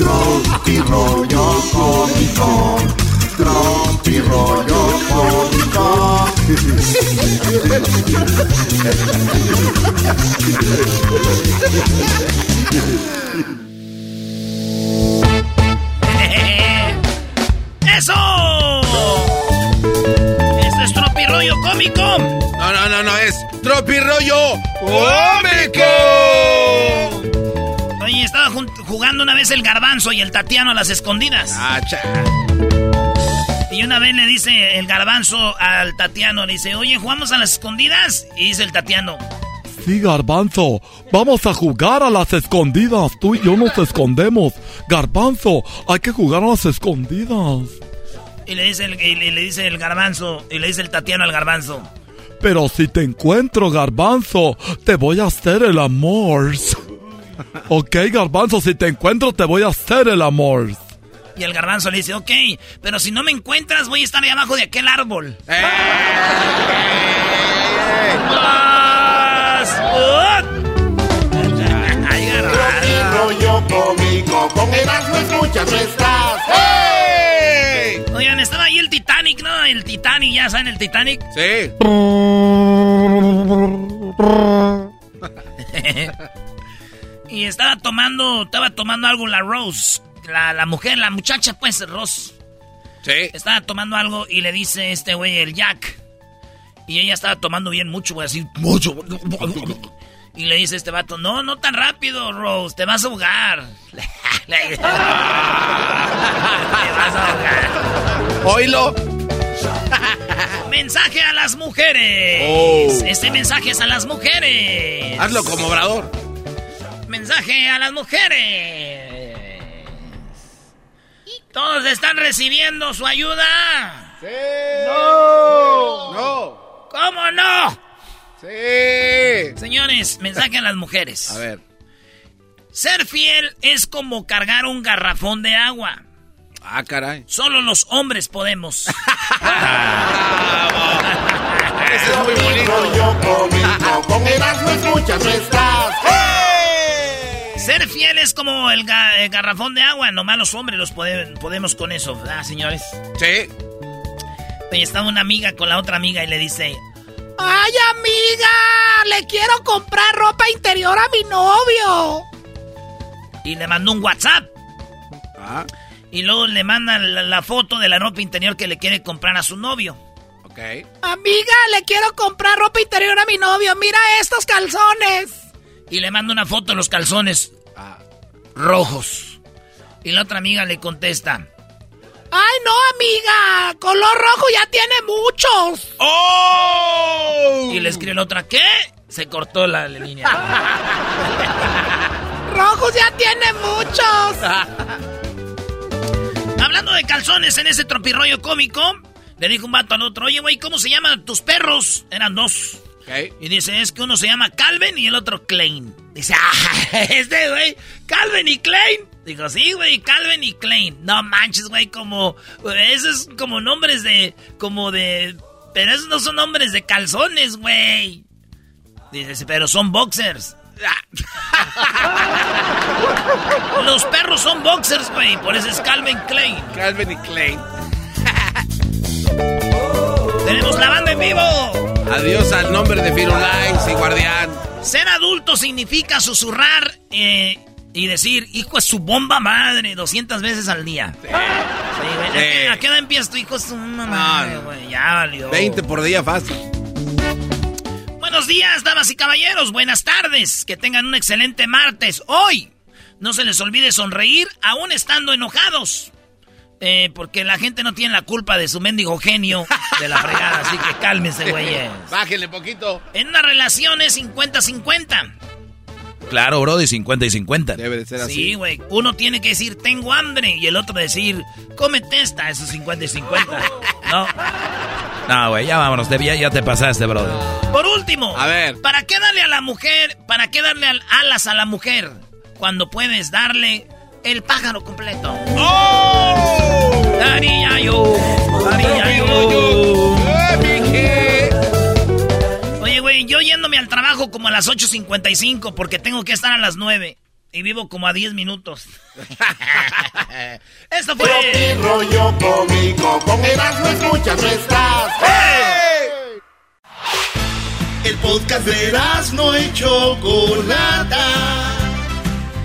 Tropi rollo cómico. Tropi rollo cómico. ¡Eso! Esto es Tropirollo Cómico. No, no, no, no, es Tropirollo Cómico. Oye, estaba jun- jugando una vez el garbanzo y el tatiano a las escondidas. Ah. Y una vez le dice el garbanzo al tatiano, le dice, oye, ¿jugamos a las escondidas? Y dice el tatiano, Sí, Garbanzo, vamos a jugar a las escondidas. Tú y yo nos escondemos. Garbanzo, hay que jugar a las escondidas. y le dice el, y le, le dice el garbanzo, y le dice el tatiano al garbanzo. Pero si te encuentro, Garbanzo, te voy a hacer el amor. Ok, Garbanzo, si te encuentro, te voy a hacer el amor. Y el garbanzo le dice, ok, pero si no me encuentras, voy a estar ahí abajo de aquel árbol. ¡Más! ¡Ay, garbanzo! Rollo cómico. Con Erasmo escuchas nuestras. ¡Hey! Oigan, estaba ahí el Titanic, ¿no? El Titanic, ¿ya saben el Titanic? Sí. y estaba tomando, estaba tomando algo la Rose, la, la mujer, la muchacha, pues, Rose. Sí. Estaba tomando algo y le dice este güey, el Jack. Y ella estaba tomando bien mucho, güey, así, mucho. Y le dice este vato, no, no tan rápido, Rose, te vas a ahogar. Te vas a ahogar. Oílo. Mensaje a las mujeres. Oh. Este mensaje es a las mujeres. Hazlo como obrador. Mensaje a las mujeres. ¿Todos están recibiendo su ayuda? Sí. No. No. ¿Cómo no? Sí. Señores, mensaje a las mujeres. A ver. Ser fiel es como cargar un garrafón de agua. Ah, caray. Solo los hombres podemos. Ese es muy bonito. Yo cómico, con Erasmo escuchas no estás. Ser fiel es como el, ga- el garrafón de agua. Nomás los hombres los pode- podemos con eso, ¿verdad, señores? Sí. Y estaba una amiga con la otra amiga y le dice... ¡Ay, amiga! Le quiero comprar ropa interior a mi novio. Y le mandó un WhatsApp. Ah, Y luego le manda la, la foto de la ropa interior que le quiere comprar a su novio. ok. Amiga, le quiero comprar ropa interior a mi novio. Mira estos calzones. Y le manda una foto de los calzones rojos. Y la otra amiga le contesta... Ay, no, amiga. Color rojo ya tiene muchos. ¡Oh! Y le escribe la otra, ¿qué? Se cortó la línea. Rojos ya tiene muchos. Hablando de calzones en ese tropirroyo cómico, le dijo un vato al otro, oye, güey, ¿cómo se llaman tus perros? Eran dos. Y dice, es que uno se llama Calvin y el otro Klein. Dice, ah, este, güey, Calvin y Klein. Digo, sí, güey, Calvin y Klein. No manches, güey, como, esos es como nombres de, como de, pero esos no son nombres de calzones, güey. Dice, pero son boxers. Los perros son boxers, güey, por eso es Calvin Klein. Calvin y Klein. Tenemos la banda en vivo. Adiós al nombre de Firulais y Guardián. Ser adulto significa susurrar eh, y decir, hijo es su bomba madre, 200 veces al día. Sí, güey. ¿A qué- ¿A qué edad empieza tu hijo es su bomba madre, no. güey? Ya valió. 20 por día fácil. Buenos días, damas y caballeros. Buenas tardes. Que tengan un excelente martes. Hoy, no se les olvide sonreír aún estando enojados. Eh, porque la gente no tiene la culpa de su mendigo genio de la fregada. Así que cálmense, güeyes. Bájenle poquito. En una relación es 50-50. Claro, Brody, 50 y 50. Debe de ser así. Sí, güey. Uno tiene que decir, tengo hambre. Y el otro decir, cómete esta. Eso es 50 y 50. No. No, güey, ya vámonos. te- Ya, ya te pasaste, Brody. Por último. A ver. ¿Para qué darle a la mujer, para qué darle al- alas a la mujer cuando puedes darle el pájaro completo? ¡Oh! Dariyayo, dariyayo. Oye, güey, yo yéndome al trabajo como a las 8.55 porque tengo que estar a las 9 y vivo como a 10 minutos. Esto fue... Tropi rollo cómico, con Erasmo escuchas no estás. El podcast de Erasmo y Chocolata.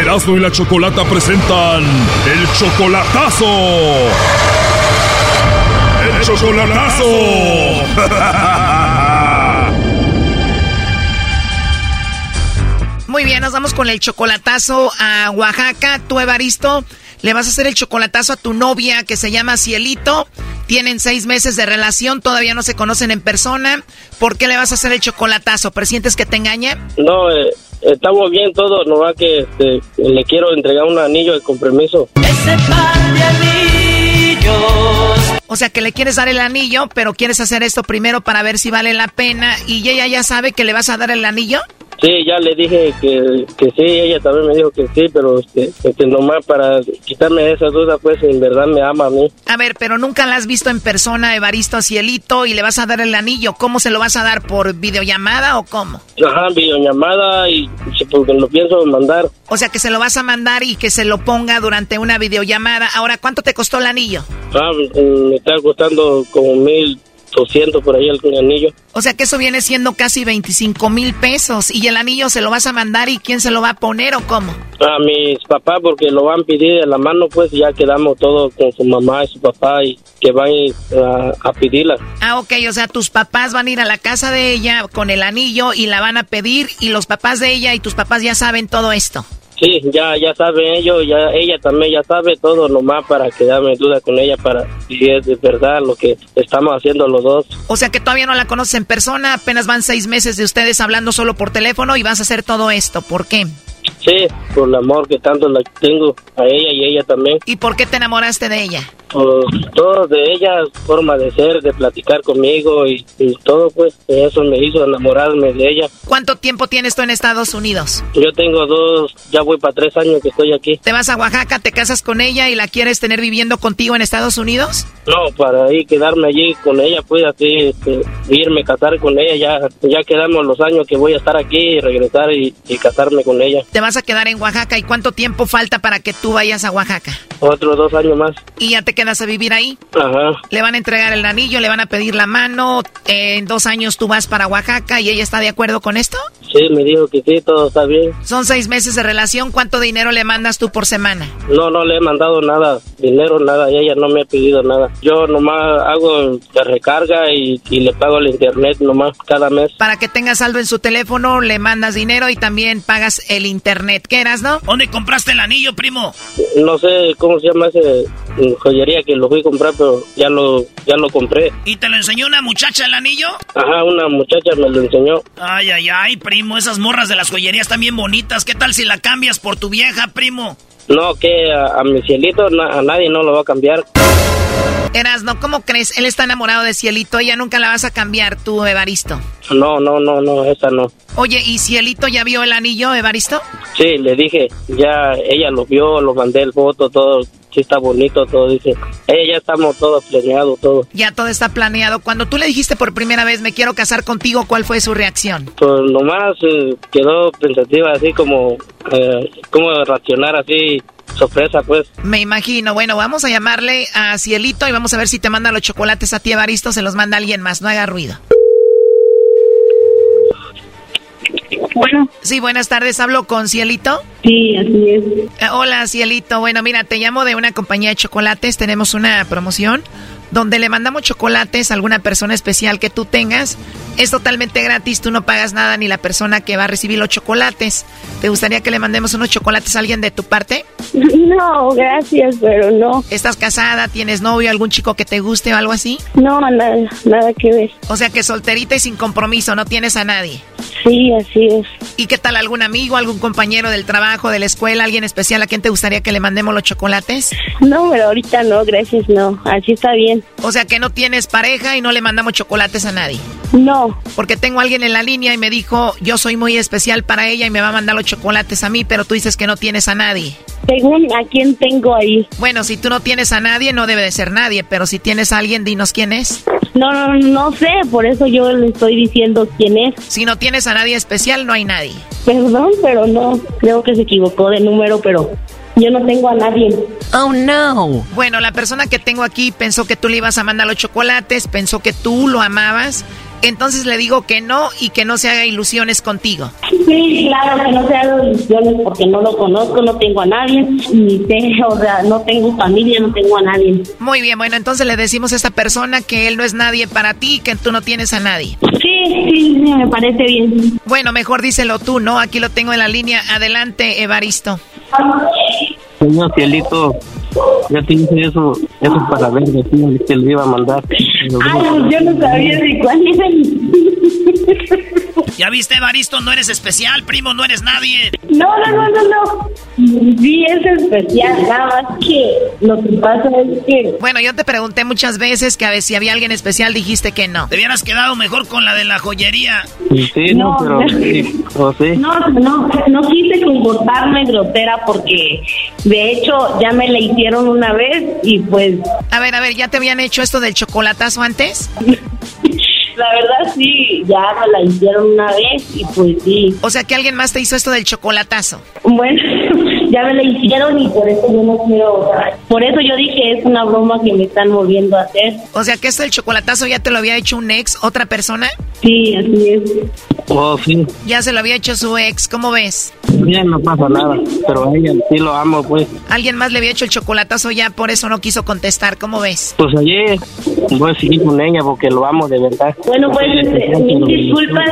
Erasmo y la Chocolata presentan el chocolatazo. El chocolatazo. Muy bien, nos vamos con el chocolatazo a Oaxaca. Tú, Evaristo, le vas a hacer el chocolatazo a tu novia que se llama Cielito. Tienen seis meses de relación, todavía no se conocen en persona. ¿Por qué le vas a hacer el chocolatazo? ¿Presientes que te engañe? No, eh, estamos bien todos, nomás que este, le quiero entregar un anillo de compromiso. O sea, que le quieres dar el anillo, pero quieres hacer esto primero para ver si vale la pena. ¿Y ella ya sabe que le vas a dar el anillo? Sí, ya le dije que, que sí, ella también me dijo que sí, pero este, este, nomás para quitarme esa duda, pues en verdad me ama a mí. A ver, pero nunca la has visto en persona, Evaristo Cielito, y le vas a dar el anillo. ¿Cómo se lo vas a dar? ¿Por videollamada o cómo? Ajá, videollamada y porque lo pienso mandar. O sea, que se lo vas a mandar y que se lo ponga durante una videollamada. Ahora, ¿cuánto te costó el anillo? Ah, me está costando como mil 200 por ahí el anillo. O sea que eso viene siendo casi 25 mil pesos. ¿Y el anillo se lo vas a mandar y quién se lo va a poner o cómo? A mis papás porque lo van a pedir en la mano pues ya quedamos todos con su mamá y su papá y que van a, a pedirla. Ah, ok, o sea tus papás van a ir a la casa de ella con el anillo y la van a pedir y los papás de ella y tus papás ya saben todo esto. Sí, ya, ya saben ellos, ya, ella también ya sabe todo nomás para quedarme duda con ella para si es de verdad lo que estamos haciendo los dos. O sea que todavía no la conoces en persona, apenas van seis meses de ustedes hablando solo por teléfono y vas a hacer todo esto. ¿Por qué? Sí, por el amor que tanto la tengo a ella y ella también. ¿Y por qué te enamoraste de ella? Pues todo de ella, forma de ser, de platicar conmigo y, y, todo, pues eso me hizo enamorarme de ella. ¿Cuánto tiempo tienes tú en Estados Unidos? Yo tengo dos, ya voy para tres años que estoy aquí. ¿Te vas a Oaxaca, te casas con ella y la quieres tener viviendo contigo en Estados Unidos? No, para ahí quedarme allí con ella, pues así, este, irme, casar con ella, ya, ya quedamos los años que voy a estar aquí y regresar y, y casarme con ella. ¿Te vas a quedar en Oaxaca y cuánto tiempo falta para que tú vayas a Oaxaca? Otros dos años más. ¿Y ya te quedas a vivir ahí? Ajá. Le van a entregar el anillo, le van a pedir la mano. Eh, en dos años tú vas para Oaxaca y ella está de acuerdo con esto? Sí, me dijo que sí, todo está bien. Son seis meses de relación. ¿Cuánto dinero le mandas tú por semana? No, no le he mandado nada, dinero, nada. Y ella no me ha pedido nada. Yo nomás hago de recarga y, y le pago el internet nomás cada mes. Para que tengas saldo en su teléfono, le mandas dinero y también pagas el internet. ¿Qué eras, no? ¿Dónde compraste el anillo, primo? No sé cómo se llama ese joyería que lo fui a comprar, pero ya lo, ya lo compré. ¿Y te lo enseñó una muchacha el anillo? Ajá, una muchacha me lo enseñó. Ay, ay, ay, primo, esas morras de las joyerías están bien bonitas. ¿Qué tal si la cambias por tu vieja, primo? No, que a, a mi cielito na, a nadie no lo va a cambiar. Erasno, ¿cómo crees? Él está enamorado de Cielito. Ella nunca la vas a cambiar, tú, Evaristo. No, no, no, no, esa no. Oye, ¿y Cielito ya vio el anillo, Evaristo? Sí, le dije, ya ella lo vio, lo mandé el foto, todo, sí está bonito, todo, dice. Ella ya estamos todo planeado, todo. Ya todo está planeado. Cuando tú le dijiste por primera vez, me quiero casar contigo, ¿cuál fue su reacción? Pues nomás eh, quedó pensativa, así como, eh, como reaccionar así sorpresa, pues. Me imagino. Bueno, vamos a llamarle a Cielito y vamos a ver si te manda los chocolates a ti, Evaristo, se los manda alguien más. No haga ruido. Bueno. Sí, buenas tardes. ¿Hablo con Cielito? Sí, así es. Eh, hola, Cielito. Bueno, mira, te llamo de una compañía de chocolates. Tenemos una promoción donde le mandamos chocolates a alguna persona especial que tú tengas. Es totalmente gratis, tú no pagas nada ni la persona que va a recibir los chocolates. ¿Te gustaría que le mandemos unos chocolates a alguien de tu parte? No, gracias, pero no. ¿Estás casada? ¿Tienes novio? ¿Algún chico que te guste o algo así? No, nada, nada que ver. O sea que solterita y sin compromiso, no tienes a nadie. Sí, así es. ¿Y qué tal algún amigo, algún compañero del trabajo, de la escuela, alguien especial a quien te gustaría que le mandemos los chocolates? No, pero ahorita no, gracias, no. Así está bien. O sea que no tienes pareja y no le mandamos chocolates a nadie. No. Porque tengo a alguien en la línea y me dijo, yo soy muy especial para ella y me va a mandar los chocolates a mí, pero tú dices que no tienes a nadie. Según a quién tengo ahí. Bueno, si tú no tienes a nadie, no debe de ser nadie, pero si tienes a alguien, dinos quién es. No, no, no sé, por eso yo le estoy diciendo quién es. Si no tienes a nadie especial, no hay nadie. Perdón, pero no, creo que se equivocó de número, pero yo no tengo a nadie. Oh, no. Bueno, la persona que tengo aquí pensó que tú le ibas a mandar los chocolates, pensó que tú lo amabas. Entonces le digo que no y que no se haga ilusiones contigo. Sí, claro, que no se haga ilusiones porque no lo conozco, no tengo a nadie, ni sé, o sea, no tengo familia, no tengo a nadie. Muy bien, bueno, entonces le decimos a esta persona que él no es nadie para ti, que tú no tienes a nadie. Sí, sí, sí, me parece bien. Bueno, mejor díselo tú, ¿no? Aquí lo tengo en la línea. Adelante, Evaristo. Señor Cielito, ya te hice eso, eso para ver de ti, que le iba a mandar. Ay, yo no sabía de cuál era. Ya viste, Evaristo, no eres especial, primo, no eres nadie. No, no, no, no, no. Sí es especial, nada más que lo que pasa es que... Bueno, yo te pregunté muchas veces que a ver si había alguien especial, dijiste que no. Te hubieras quedado mejor con la de la joyería. Sí, no, pero sí, o sí. No, no, no quise comportarme grosera porque de hecho ya me la hicieron una vez y pues... A ver, a ver, ¿ya te habían hecho esto del chocolatazo antes? La verdad sí, ya me la hicieron una vez y pues sí. O sea que alguien más te hizo esto del chocolatazo. Bueno, ya me la hicieron y por eso yo no quiero, por eso yo dije es una broma que me están volviendo a hacer. O sea que esto del chocolatazo ya te lo había hecho un ex, otra persona. Sí, así es. Oh, sí. Ya se lo había hecho su ex, ¿cómo ves? Bien, no pasa nada, pero a ella sí lo amo, pues. Alguien más le había hecho el chocolatazo ya, por eso no quiso contestar, ¿cómo ves? Pues ayer voy a seguir con ella porque lo amo de verdad. Bueno, pues mis disculpas,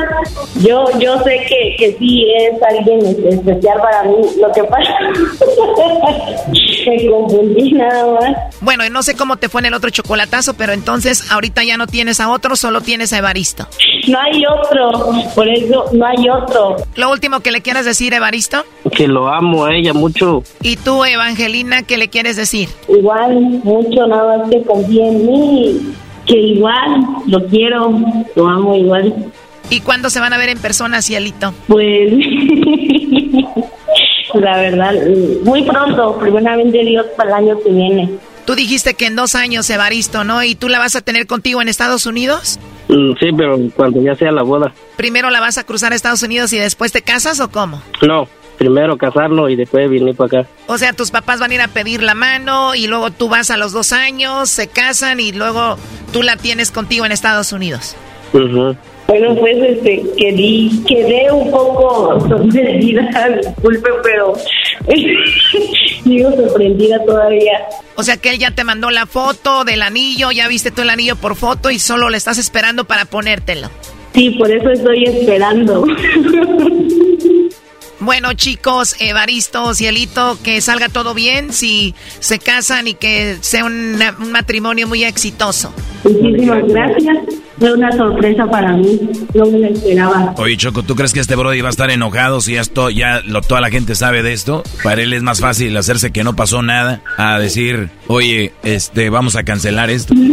yo yo sé que, que sí es alguien especial para mí. Lo que pasa me confundí nada más. Bueno, y no sé cómo te fue en el otro chocolatazo, pero entonces ahorita ya no tienes a otro, solo tienes a Evaristo. No hay otro, por eso no hay otro. Lo último que le quieras decir, Evaristo. Que lo amo a ella mucho. ¿Y tú, Evangelina, qué le quieres decir? Igual, mucho nada más que confíe en mí, que igual lo quiero, lo amo igual. ¿Y cuándo se van a ver en persona, Cielito? Pues la verdad, muy pronto, primeramente Dios para el año que viene. Tú dijiste que en dos años, Evaristo, ¿no? ¿Y tú la vas a tener contigo en Estados Unidos? Mm, Sí, pero cuando ya sea la boda. ¿Primero la vas a cruzar a Estados Unidos y después te casas o cómo? No, primero casarnos y después venir para acá. O sea, tus papás van a ir a pedir la mano y luego tú vas a los dos años, se casan y luego tú la tienes contigo en Estados Unidos. Bueno, pues este, quedé, quedé un poco sorprendida, disculpe, pero sigo sorprendida todavía. O sea que él ya te mandó la foto del anillo, ya viste tú el anillo por foto y solo le estás esperando para ponértelo. Sí, por eso estoy esperando. Bueno, chicos, Evaristo, Cielito, que salga todo bien, si se casan y que sea un, un matrimonio muy exitoso. Muchísimas gracias. Fue una sorpresa para mí. No me la esperaba. Oye, Choco, ¿tú crees que este Brody va a estar enojado si esto ya lo, toda la gente sabe de esto? Para él es más fácil hacerse que no pasó nada a decir, oye, este, vamos a cancelar esto.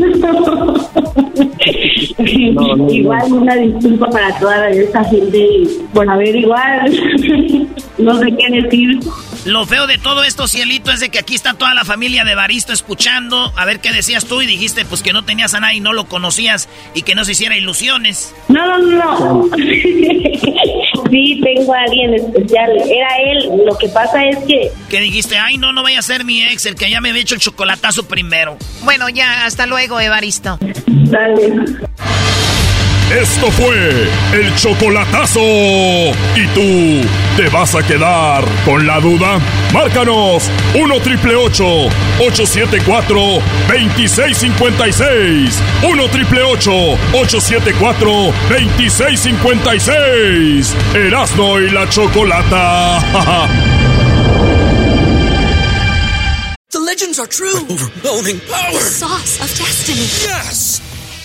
Igual una disculpa para toda esta gente por haber igual. no sé qué decir. Lo feo de todo esto, Cielito, es de que aquí está toda la familia de Baristo escuchando. A ver qué decías tú y dijiste pues que no tenías a nadie y no lo conocías y que no se hiciera ilusiones. No, no, no. sí, tengo a alguien especial. Era él. Lo que pasa es que Que dijiste, ay no, no vaya a ser mi ex, el que ya me había hecho el chocolatazo primero. Bueno, ya, hasta luego, Evaristo. Dale. Esto fue el chocolatazo. ¿Y tú te vas a quedar con la duda? Márcanos 1 triple 874 2656. 1 triple 874 2656. Erasno y la chocolata. The legends are true. overwhelming power! The sauce of destiny. Yes!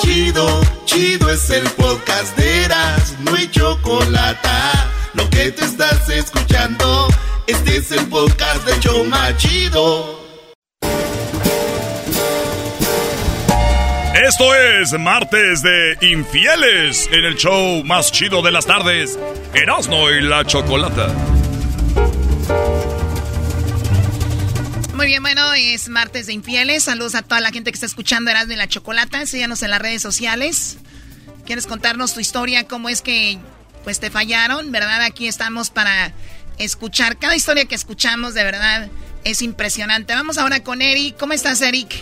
Chido, chido es el podcast de Eras, no hay chocolate. Lo que te estás escuchando, este es el podcast de Choma Chido. Esto es martes de infieles en el show más chido de las tardes, Erasno y la chocolata. Muy bien, bueno, es martes de infieles. Saludos a toda la gente que está escuchando Erasmo y la Chocolata. Síganos en las redes sociales. ¿Quieres contarnos tu historia? ¿Cómo es que pues te fallaron? ¿Verdad? Aquí estamos para escuchar. Cada historia que escuchamos, de verdad, es impresionante. Vamos ahora con Eric. ¿Cómo estás, Eric?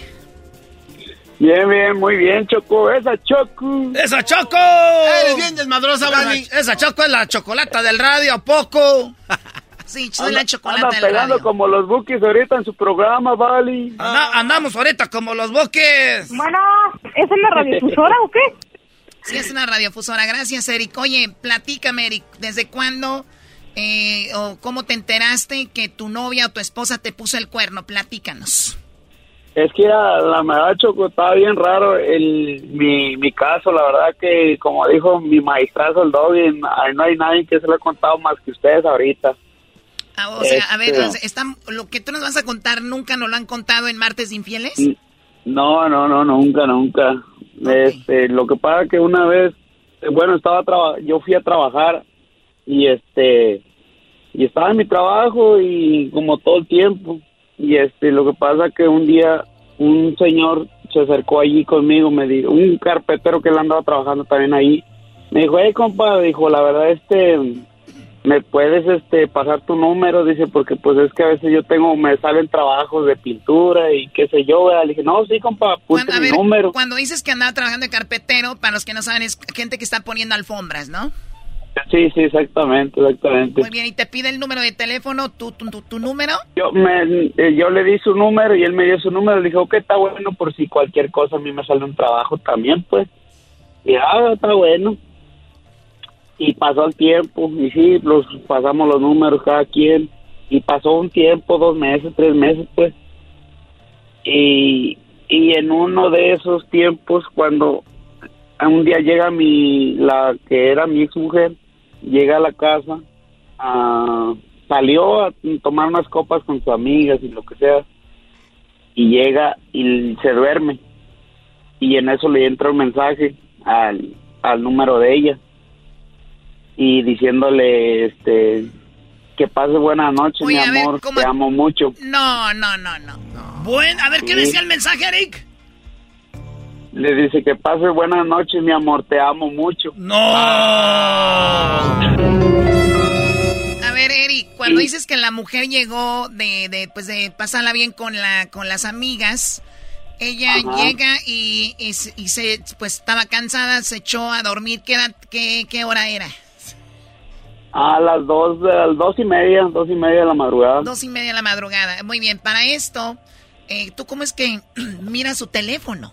Bien, bien, muy bien, Choco. Esa Choco. ¡Esa Choco! Eres bien desmadrosa, Bali. Esa Choco es la chocolata del radio, ¿a poco? Sí, soy la chocolata Andan pegando radio. como los bookies ahorita en su programa, Vali. Anda- andamos ahorita como los boques. Bueno, ¿es en la radiodifusora o qué? Sí, es una radiofusora. Gracias, Eric. Oye, platícame, Eric, ¿desde cuándo eh, o cómo te enteraste que tu novia o tu esposa te puso el cuerno? Platícanos. Es que era, la verdad, Choco, estaba bien raro el, mi, mi caso. La verdad que, como dijo mi maestrazo, el Doggy, no hay nadie que se lo ha contado más que ustedes ahorita. Ah, o sea, a ver, Este- están- lo que tú nos vas a contar nunca nos lo han contado en Martes Infieles. No, no, no, nunca, nunca. Este, lo que pasa que una vez, eh, bueno, estaba traba- yo fui a trabajar y este y estaba en mi trabajo y como todo el tiempo y este lo que pasa que un día un señor se acercó allí conmigo, me dijo, un carpetero que él andaba trabajando también ahí, me dijo, hey compa, dijo, la verdad este me puedes este pasar tu número dice porque pues es que a veces yo tengo me salen trabajos de pintura y qué sé yo ¿verdad? le dije no sí compa a mi ver, número cuando dices que andaba trabajando de carpetero, para los que no saben, es gente que está poniendo alfombras, ¿no? sí sí exactamente exactamente Muy bien, y te pide el número de teléfono, tu, tu, tu, tu número. yo me eh, yo le di su número y él me dio su número le dije ok está bueno por si cualquier cosa a mí me sale un trabajo también pues y ah está bueno y pasó el tiempo y sí los pasamos los números cada quien y pasó un tiempo dos meses tres meses pues y y en uno de esos tiempos cuando un día llega mi la que era mi ex mujer llega a la casa ah, salió a tomar unas copas con sus amigas y lo que sea y llega y se duerme y en eso le entra un mensaje al, al número de ella y diciéndole este que pase buena noche Oye, mi ver, amor ¿cómo- te amo mucho No, no, no, no. Buen, a ver, ¿qué Sí. decía el mensaje, Eric? le dice que pase buena noche mi amor te amo mucho no A ver, Eric, cuando dices que la mujer llegó de, de, pues de pasarla bien con la, con las amigas, ella Ajá. llega y, y, se- y se, pues estaba cansada, se echó a dormir. ¿Qué, edad- qué, qué hora era? A las dos las dos y media dos y media de la madrugada Dos y media de la madrugada. Muy bien, para esto, eh, ¿tú cómo es que miras su teléfono?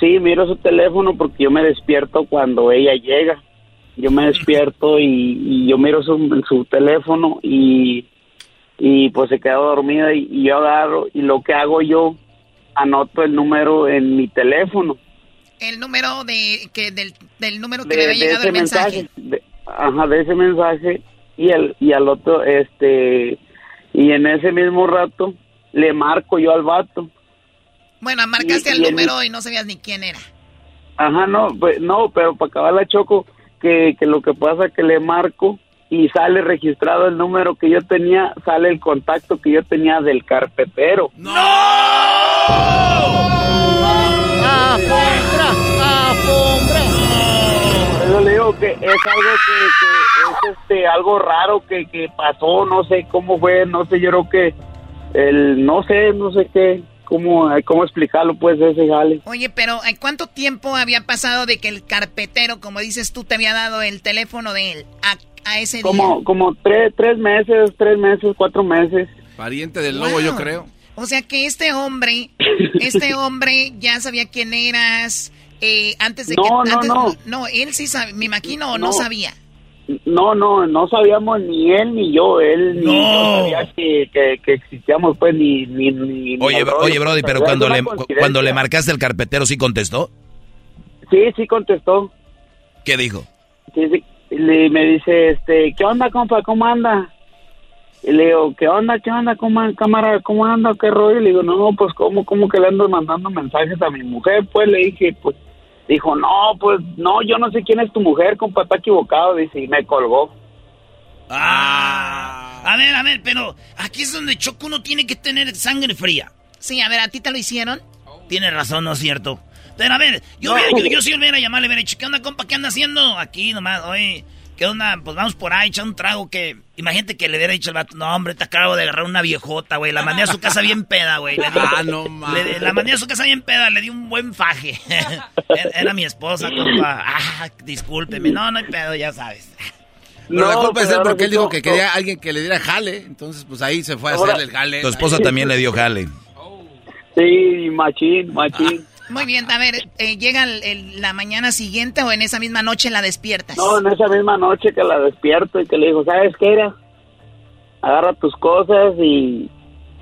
Sí, miro su teléfono porque yo me despierto cuando ella llega. Yo me despierto y, y yo miro su, su teléfono y, y pues se quedó dormida y, y yo agarro y lo que hago yo, anoto el número en mi teléfono. El número de que del, del número que de, le había llegado el mensaje. mensaje, de- ajá, de ese mensaje y el y al otro este y en ese mismo rato le marco yo al vato. Bueno, marcaste Y- el y el- número y no sabías ni quién era. Ajá, no, pues, no, pero para acabar la choco, que, que lo que pasa que le marco y sale registrado el número que yo tenía, sale el contacto que yo tenía del carpetero. ¡Afombra! ¡Afombra! Por eso le digo que es algo que, que es este algo raro que, que pasó, no sé cómo fue, no sé, yo creo que el no sé, no sé qué, cómo cómo explicarlo pues ese jale. Oye, pero ¿eh, ¿cuánto tiempo había pasado de que el carpetero, como dices tú, te había dado el teléfono de él a, a ese Como día? como tres tres meses, tres meses, cuatro meses. Pariente del lobo, yo Wow. creo. O sea que este hombre, este hombre ya sabía quién eras eh, antes de No, que... no, antes- no. No, él sí sabía, me imagino, o no, No. sabía. No, no, no sabíamos ni él ni yo, él ni yo sabía que, que, que existíamos, pues, ni... ni, ni Oye, ni bro- rollo, oye, Brody, pero cuando le, cuando le marcaste el carpetero, ¿sí contestó? Sí, sí contestó. ¿Qué dijo? Sí, sí. Le- me dice, este, ¿qué onda, compa? ¿Cómo anda? Y le digo, ¿qué onda, qué onda, cómo, cámara, cómo anda, qué rollo? Y le digo, no, pues, ¿cómo, cómo que le ando mandando mensajes a mi mujer? Pues, le dije, pues, dijo, no, pues, no, yo no sé quién es tu mujer, compa, está equivocado, dice, y me colgó. Ah. A ver, a ver, pero aquí es donde Choco uno tiene que tener sangre fría. Sí, a ver, ¿a ti te lo hicieron? Tiene razón, ¿no es cierto? Pero a ver, yo, No. hubiera- yo, yo sí hubiera dicho, ¿qué onda, compa? ¿Qué anda haciendo? Aquí nomás, oye, ¿qué onda? Pues vamos por ahí, echar un trago que... Imagínate que le hubiera dicho el vato, no, hombre, te acabo de agarrar una viejota, güey. La mandé a su casa bien peda, güey. Ah, no, mames. La mandé a su casa bien peda, le di un buen faje. era, era mi esposa, compa. Ah, discúlpeme. No, no hay pedo, ya sabes. Pero No, la culpa es pero él porque él no, dijo que no. quería a alguien que le diera jale. Entonces, pues ahí se fue a Ahora- hacerle el jale. Tu esposa también le dio jale. Sí, machín, machín. Muy bien, a ver, eh, ¿llega el- el- la mañana siguiente o en esa misma noche la despiertas? No, en esa misma noche que la despierto y que le digo, ¿sabes qué era? Agarra tus cosas y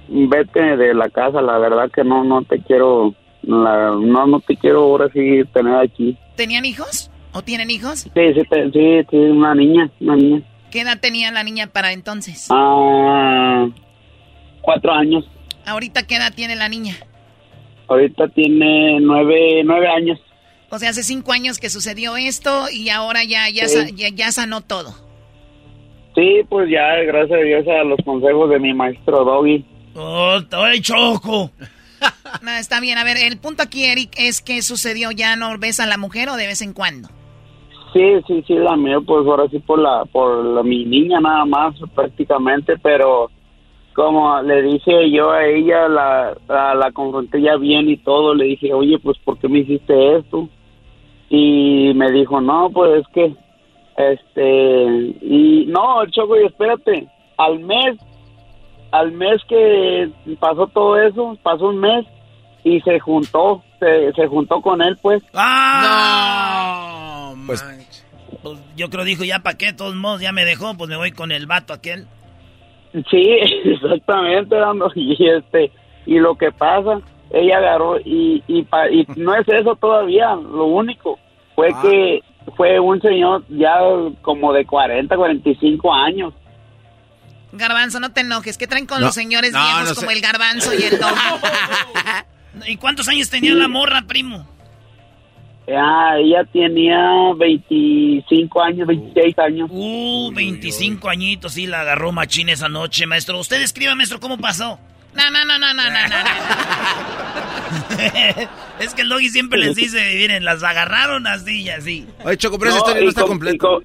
vete de la casa. La verdad que no, no te quiero, la- no, no te quiero ahora sí tener aquí. ¿Tenían hijos? ¿O tienen hijos? Sí, sí, te- sí, sí, una niña, una niña. ¿Qué edad tenía la niña para entonces? Ah, cuatro años. ¿Ahorita qué edad tiene la niña? Ahorita tiene nueve, nueve años. O sea, hace cinco años que sucedió esto y ahora ya, ya, Sí. ya, ya sanó todo. Sí, pues ya, gracias a Dios, a los consejos de mi maestro Doggy. ¡Oh, te choco! No, está bien. A ver, el punto aquí, Eric, es que sucedió. ¿Ya no ves a la mujer o de vez en cuando? Sí, sí, sí, la mía, pues ahora sí por la, por la, mi niña nada más prácticamente, pero como le dije yo a ella, la, la, la confronté ya bien y todo, le dije, oye, pues ¿por qué me hiciste esto? Y me dijo, no, pues es que, este, y no, Choco, y espérate, al mes, al mes que pasó todo eso, pasó un mes y se juntó, se, se juntó con él, pues. ¡Ah! No, Pues- Pues yo creo dijo, ya pa' qué, de todos modos, ya me dejó, pues me voy con el vato aquel. Sí, exactamente, Dando. Y este, y lo que pasa, ella agarró y, y, pa- y no es eso todavía, lo único fue Ah. que fue un señor ya como de 40, 45 años. Garbanzo, no te enojes. ¿Qué traen con No, los señores no, viejos no sé. como el garbanzo y el dog? ¿Y cuántos años tenía la morra, primo? Ah, ella tenía 25 años, 26 años. Uh, 25 añitos, sí, la agarró machín esa noche, maestro. Usted escriba, maestro, ¿cómo pasó? No, no, no, no, no, no, no. es que el doggy siempre les dice, miren, las agarraron así y así. Oye, Choco, pero esa No, historia y no está com- completa. y co-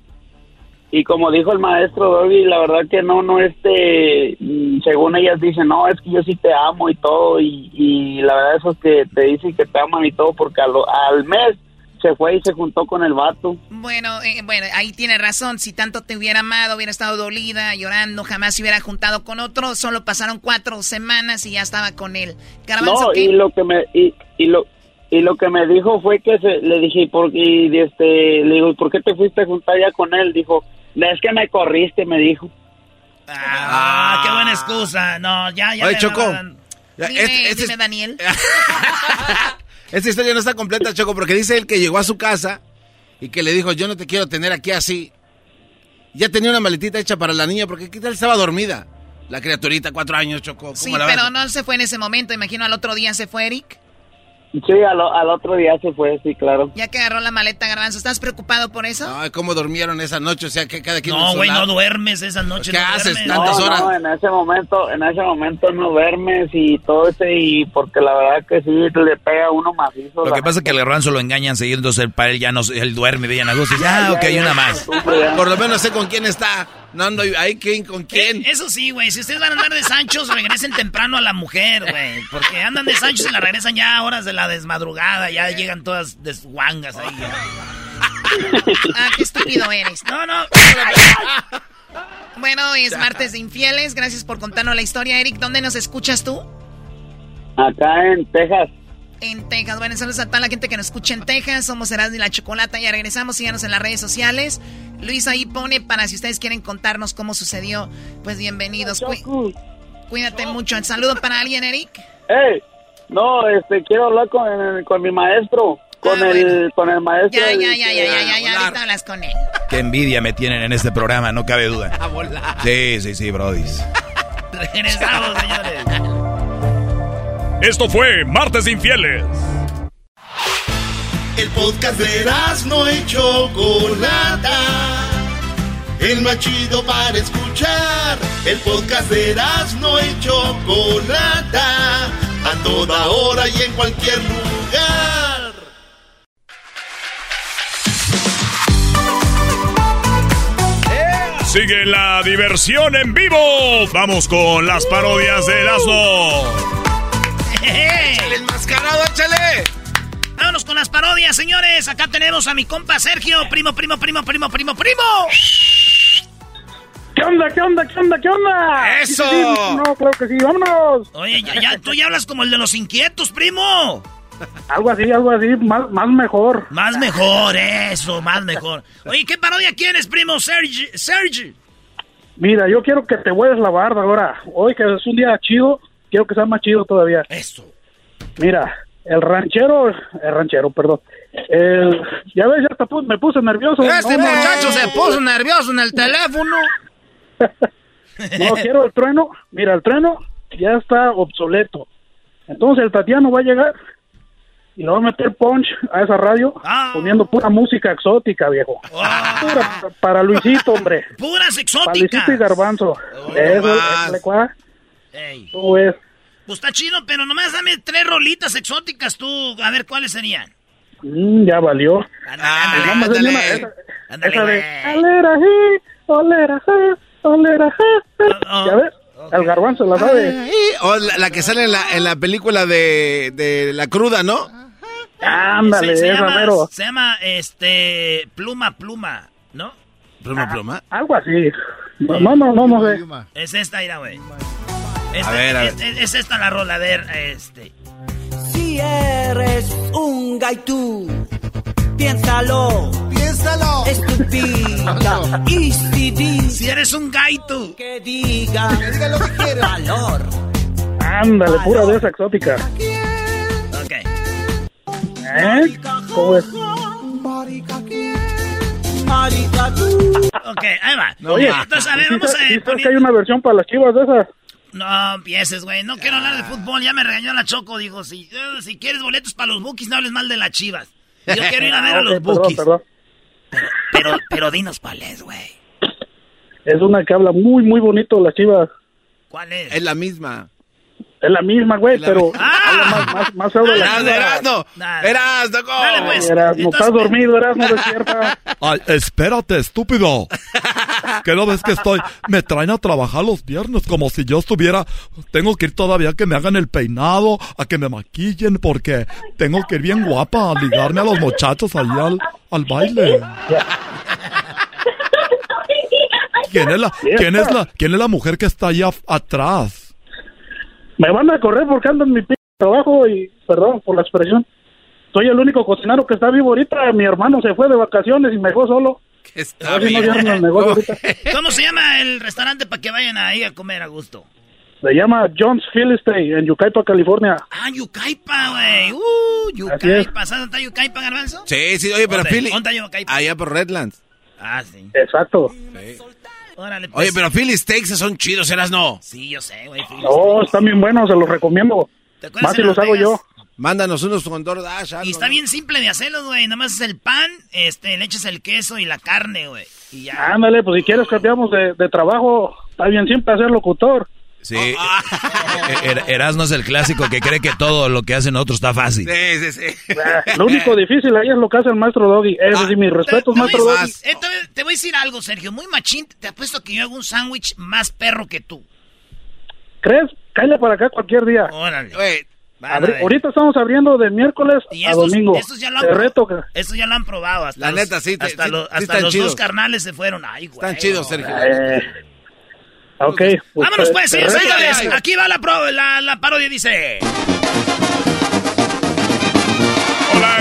Y como dijo el maestro Doggy, la verdad que no, no, este, mm, según ellas dicen, no, es que yo sí te amo y todo, y, y la verdad eso es que te dicen que te aman y todo, porque al mes se fue y se juntó con el vato. Bueno, eh, bueno, ahí tiene razón. Si tanto te hubiera amado, hubiera estado dolida, llorando, jamás se hubiera juntado con otro. Solo pasaron cuatro semanas y ya estaba con él. Garbanzo, No, ¿qué? y lo que me, y, y lo, y lo que me dijo fue que se, le dije, ¿y por, y este, le digo, ¿por qué te fuiste a juntar ya con él? Dijo, es que me corriste, me dijo. Ah, qué buena excusa. No, ya, ya. Oye, me Choco. Dime, este- este dime, es- Daniel. Esta historia no está completa, Choco, porque dice él que llegó a su casa y que le dijo, yo no te quiero tener aquí así. Ya tenía una maletita hecha para la niña, porque ¿qué tal estaba dormida? La criaturita, cuatro años, Choco. ¿cómo Sí, pero no se fue en ese momento. Imagino al otro día se fue Eric. Sí, al, al otro día se fue, sí, claro. Ya que agarró la maleta, Garbanzo. ¿Estás preocupado por eso? Ay, ¿cómo durmieron esa noche? O sea, que cada quien... en No, güey, no duermes esa noche. ¿Qué no haces duermes. tantas no, horas? No, en ese momento, en ese momento no duermes y todo ese, y porque la verdad que sí le pega a uno macizo. Lo la que pasa es que el garbanzo lo engañan seguido, entonces para él ya no, él duerme bien a gusto. y dice, ah, ok, una más. Por lo menos sé con quién está. No ando ahí, ¿quién, ¿con quién? Eh, eso sí, güey. Si ustedes van a andar de Sanchos, regresen temprano a la mujer, güey. Porque andan de Sanchos y la regresan ya a horas de la desmadrugada. Ya llegan todas desguangas ahí. Ah, qué estúpido eres. No, no. Bueno, hoy es martes de infieles. Gracias por contarnos la historia, Eric. ¿Dónde nos escuchas tú? Acá en Texas. En Texas. Bueno, saludos a toda la gente que nos escucha en Texas. Somos Erasmo y la Chocolata. Ya regresamos. Síganos en las redes sociales. Luis ahí pone para si ustedes quieren contarnos cómo sucedió. Pues bienvenidos. Cu- cuídate mucho. ¿El saludo para alguien, Eric? Hey, no, este, quiero hablar con, con mi maestro, con el, con el maestro. Ah, Ya, ya, ya, ya, ya, ya, ya. Ahorita hablas con él. Qué envidia me tienen en este programa, no cabe duda. Sí, sí, sí, Brody. Regresamos, señores. Esto fue Martes Infieles. El podcast de no y Chocolata. El más chido para escuchar. El podcast de no y Chocolata. A toda hora y en cualquier lugar. Sigue la diversión en vivo. Vamos con las parodias de Erasmo. ¡Échale enmascarado, échale! Vámonos con las parodias, señores. Acá tenemos a mi compa Sergio, primo, primo, primo, primo, primo, primo. ¿Qué onda, qué onda, qué onda, qué onda? ¡Eso! Sí, sí, sí, no, creo que sí, vámonos. Oye, ya, ya, tú ya hablas como el de los inquietos, primo. Algo así, algo así, más, más mejor. Más mejor, eso, más mejor. Oye, ¿qué parodia quieres, primo Sergi? Sergi. Mira, yo quiero que te vuelves la barba ahora. Hoy que es un día chido, quiero que sea más chido todavía. Eso. Mira, el ranchero, el ranchero, perdón. El, ya ves, ya hasta pu- me puse nervioso. Este No, muchacho no, se puso nervioso en el teléfono. No, quiero el trueno. Mira, el trueno ya está obsoleto. Entonces el Tatiano va a llegar y le va a meter punch a esa radio Ah. poniendo pura música exótica, viejo. Pura para Luisito, hombre. Puras Para exóticas. Luisito y Garbanzo. Eso, más. eso cua- Ey. ¿Cómo ves? Pues está chido, pero nomás dame tres rolitas exóticas tú. A ver cuáles serían. Mm, ya valió. Ándale, ándale. una- esa, de olera, je, olera, je, olera, je, je". Oh, Ya ves, el garbanzo la sabe. Ay, O la, la que sale en la, en la película de, de La Cruda, ¿no? Ándale, se, se esa llama, mero. se llama, este, pluma, pluma, ¿no? Pluma, pluma. Algo así. No, no, no, no sé. Es esta, mira, güey. Esta- A ver, a ver. Es, es- es esta la rola, a ver, este. Si eres un gaitú, piénsalo. Piénsalo. Estúpida. Y si dices Si eres un gaito. que diga, Que diga lo que quiera. valor. Ándale, pura de esa exótica. Ok. ¿Eh? ¿Cómo es? Ok, ahí va. Oye, Entonces, a ver, ¿sí vamos a sí sabes que hay una versión para las chivas de esas? No empieces, güey. No quiero hablar de fútbol. Ya me regañó la Choco. Dijo, si, eh, si quieres boletos para los bookies, no hables mal de las chivas. Yo quiero ir a ver a Ah, los ok, perdón, bookies. perdón. Pero, pero dinos cuál es, güey. Es una que habla muy, muy bonito de las chivas. ¿Cuál es? Es la misma. Es la misma, güey, la- pero ¡Ah! habla más, más, más feo de las Erasno, chivas. Erasno. Dale. Erasno, ¿cómo? Dale, pues. Erasmo, Entonces- estás dormido, Erasmo, despierta. Ay, espérate, estúpido. ¿Qué no ves que estoy? Me traen a trabajar los viernes como si yo estuviera. Tengo que ir todavía a que me hagan el peinado, a que me maquillen, porque tengo que ir bien guapa a ligarme a los muchachos ahí al, baile. ¿Quién es la, quién es la, quién es la mujer que está allá atrás? Me van a correr porque ando en mi trabajo y, perdón por la expresión, soy el único cocinero que está vivo ahorita. Mi hermano se fue de vacaciones y me dejó solo. Que está no bien. ¿Cómo se llama el restaurante para que vayan ahí a comer a gusto? Se llama John's Philistine en Yucaipa, California. Ah, Yucaipa, güey. Uh. Yucaipa. ¿Sabes dónde está Yucaipa, Garbanzo? Sí, sí, oye, pero. Philly. ¿Dónde está Yucaipa? Allá por Redlands. Ah, sí. Exacto. Órale, pues. Oye, pero Philly Steaks son chidos, Erasno. Sí, yo sé, güey. No, están bien buenos, se los recomiendo. ¿Te acuerdas Más si los hago yo. Mándanos unos con DoorDash. Y algo, está ¿no? bien simple de hacerlos, güey. Nada más es el pan, este, le echas el queso y la carne, güey. Y ya. Ándale, pues si quieres cambiamos de, de trabajo, está bien siempre ser locutor. Sí. Er- Erasmo es el clásico que cree que todo lo que hacen otros está fácil. Sí, sí, sí. Ah, Lo único difícil ahí es lo que hace el maestro Doggy. Es decir, mis respetos, maestro Doggy. eh, te- voy a decir algo, Sergio. Muy machín. Te apuesto que yo hago un sándwich más perro que tú. ¿Crees? Cállate para acá cualquier día. Órale. Oye, Abri- ahorita estamos abriendo de miércoles Y a estos, domingo. estos ya lo han Te pro- reto que... estos ya lo han probado. Hasta La los- neta, sí, te- Hasta, sí- los, sí hasta están los chidos. dos carnales se fueron. Ay, güey. Están chidos, Sergio. Eh, ok. pues, Vámonos pues, señores. Aquí va la, pro- la, la parodia, dice.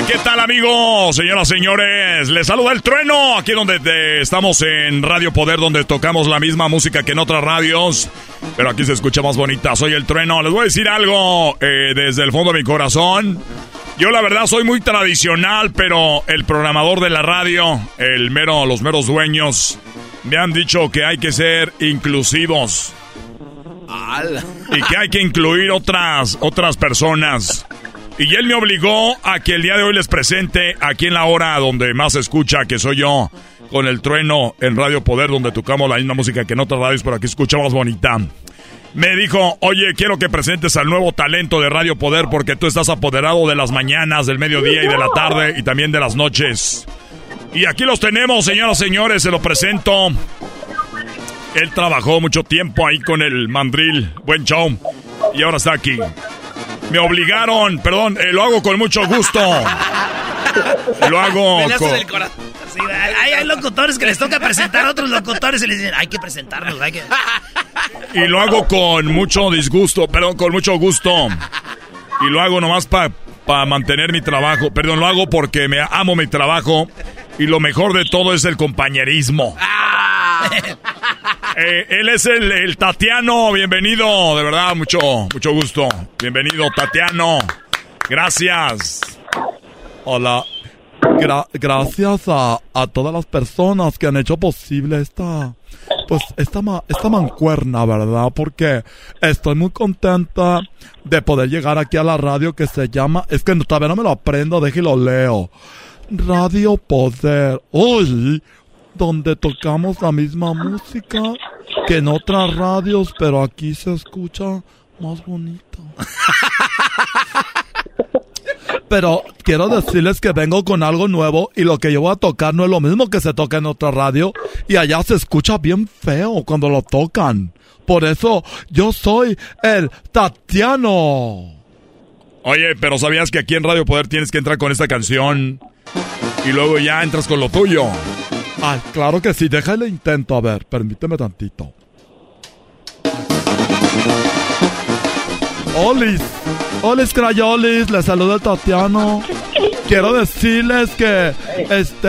¿Qué tal amigos? Señoras, señores, les saluda el trueno, aquí donde te- estamos en Radio Poder, donde tocamos la misma música que en otras radios, pero aquí se escucha más bonita. Soy el trueno, les voy a decir algo eh, desde el fondo de mi corazón. Yo la verdad soy muy tradicional, pero el programador de la radio, el mero, los meros dueños, me han dicho que hay que ser inclusivos y que hay que incluir otras, otras personas. Y él me obligó a que el día de hoy les presente aquí en la hora donde más se escucha, que soy yo, con el trueno en Radio Poder, donde tocamos la misma música que en otras radios, pero aquí escuchamos bonita. Me dijo, oye, quiero que presentes al nuevo talento de Radio Poder porque tú estás apoderado de las mañanas, del mediodía y de la tarde y también de las noches. Y aquí los tenemos, señoras y señores, se lo presento. Él trabajó mucho tiempo ahí con el mandril. Buen show. Y ahora está aquí. Me obligaron, perdón, eh, lo hago con mucho gusto. Lo hago con... Sí, hay, hay locutores que les toca presentar a otros locutores y les dicen, hay que presentarnos, hay que... Y lo hago con mucho disgusto, perdón, con mucho gusto. Y lo hago nomás para mantener mi trabajo. Perdón, lo hago porque me amo mi trabajo. Y lo mejor de todo es el compañerismo. Eh, él es el, el, Tatiano, bienvenido, de verdad, mucho, mucho gusto. Bienvenido, Tatiano. Gracias. Hola. gracias a, a, todas las personas que han hecho posible esta, pues, esta, esta mancuerna, ¿verdad? Porque estoy muy contenta de poder llegar aquí a la radio que se llama, es que todavía no me lo aprendo, déjelo leo. Radio Poder. Uy, donde tocamos la misma música que en otras radios, pero aquí se escucha más bonito. Pero quiero decirles que vengo con algo nuevo y lo que yo voy a tocar no es lo mismo que se toca en otra radio y allá se escucha bien feo cuando lo tocan. Por eso yo soy el Tatiano. Oye, pero ¿sabías que aquí en Radio Poder tienes que entrar con esta canción y luego ya entras con lo tuyo? Ay, claro que sí, déjale intento, a ver, permíteme tantito. Olis, Olis Crayolis, les saluda el Tatiano. Quiero decirles que este,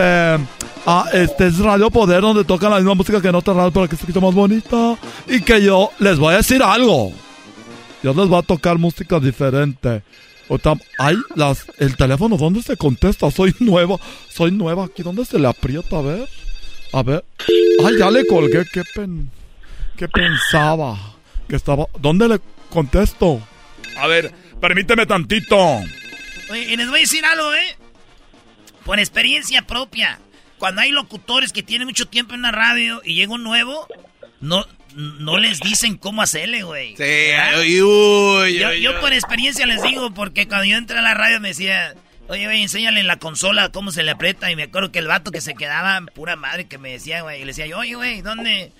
ah, este es Radio Poder donde tocan la misma música que en otra radio para que se escuche más bonita. Y que yo les voy a decir algo. Yo les voy a tocar música diferente. Ay, las, el teléfono, ¿dónde se contesta? Soy nueva, soy nueva aquí, ¿dónde se le aprieta? A ver, a ver. Ay, ya le colgué, qué pen, qué pensaba que estaba. ¿Dónde le contesto? A ver, permíteme tantito. Oye, y les voy a decir algo, ¿eh? Por experiencia propia. Cuando hay locutores que tienen mucho tiempo en la radio y llega un nuevo, no, no les dicen cómo hacerle, güey. Sí, uy, yo, por experiencia les digo, porque cuando yo entré a la radio me decía, oye, güey, enséñale en la consola cómo se le aprieta. Y me acuerdo que el vato que se quedaba, pura madre, que me decía, güey, y le decía yo, oye, güey, ¿dónde?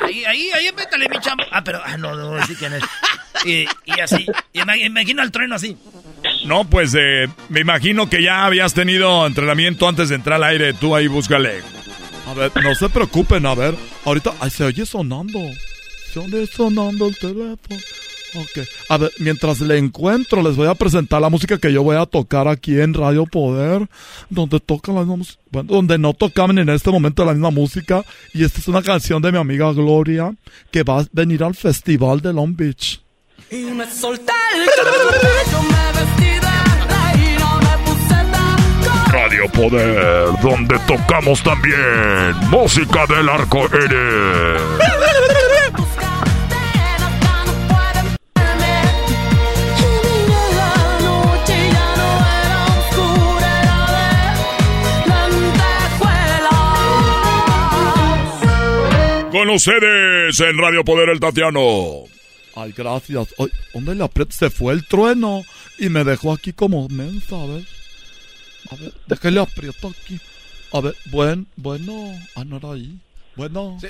ahí, ahí, ahí, apriétale mi chamba. Ah, pero, ah, no, no, sí quién es. Y, y así, y me imagino al trueno así. No, pues eh, me imagino que ya habías tenido entrenamiento antes de entrar al aire. Tú ahí búscale. A ver, no se preocupen, a ver. Ahorita, ay, se oye sonando. Se oye sonando el teléfono. Ok. A ver, mientras le encuentro, les voy a presentar la música que yo voy a tocar aquí en Radio Poder, donde tocan la misma música, bueno, donde no tocaban en este momento la misma música. Y esta es una canción de mi amiga Gloria, que va a venir al festival de Long Beach. Radio Poder, donde tocamos también música del arco iris. Con ustedes en Radio Poder el Tatiano. Ay, gracias. ¿Dónde le aprieto? Se fue el trueno y me dejó aquí como mensa, a ver. A ver, déjale aprieto aquí. A ver, buen, bueno. No era ahí. Bueno. Sí,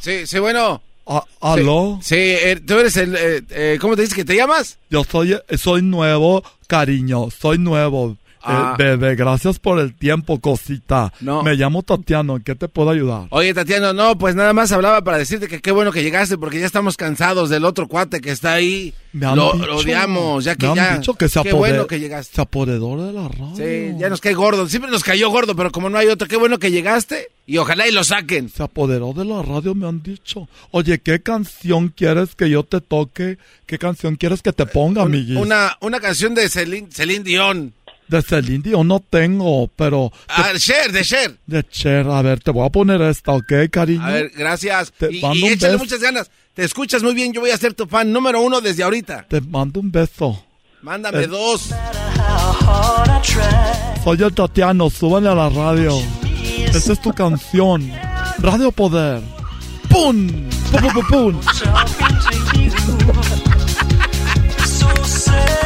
sí, sí bueno. Ah, ¿Aló? Sí, eh, tú eres el... Eh, eh, ¿Cómo te dices que te llamas? Yo soy, soy nuevo, cariño. Soy nuevo. Ah. bebé, gracias por el tiempo, cosita. No. Me llamo Tatiano, ¿en qué te puedo ayudar? Oye, Tatiano, no, pues nada más hablaba para decirte que qué bueno que llegaste porque ya estamos cansados del otro cuate que está ahí. Me lo, odiamos, ya que me ya. Han dicho que se qué bueno que llegaste. Se apoderó de la radio. Sí, ya nos cae gordo. Siempre nos cayó gordo, pero como no hay otro, qué bueno que llegaste y ojalá y lo saquen. Se apoderó de la radio, me han dicho. Oye, ¿qué canción quieres que yo te toque? ¿Qué canción quieres que te ponga, amiguis? Una, una canción de Celine, Celine Dion. De Celine Dion no tengo, pero... Ah, Cher, de Cher. De Cher, a ver, te voy a poner esta, ¿ok, cariño? A ver, gracias. y, échale muchas ganas. Te escuchas muy bien, yo voy a ser tu fan número uno desde ahorita. Te mando un beso. Mándame eh, dos. Soy el Tatiano, súbale a la radio. Esa es tu canción. Radio Poder. ¡Pum! ¡Pum, pum, pum! pum.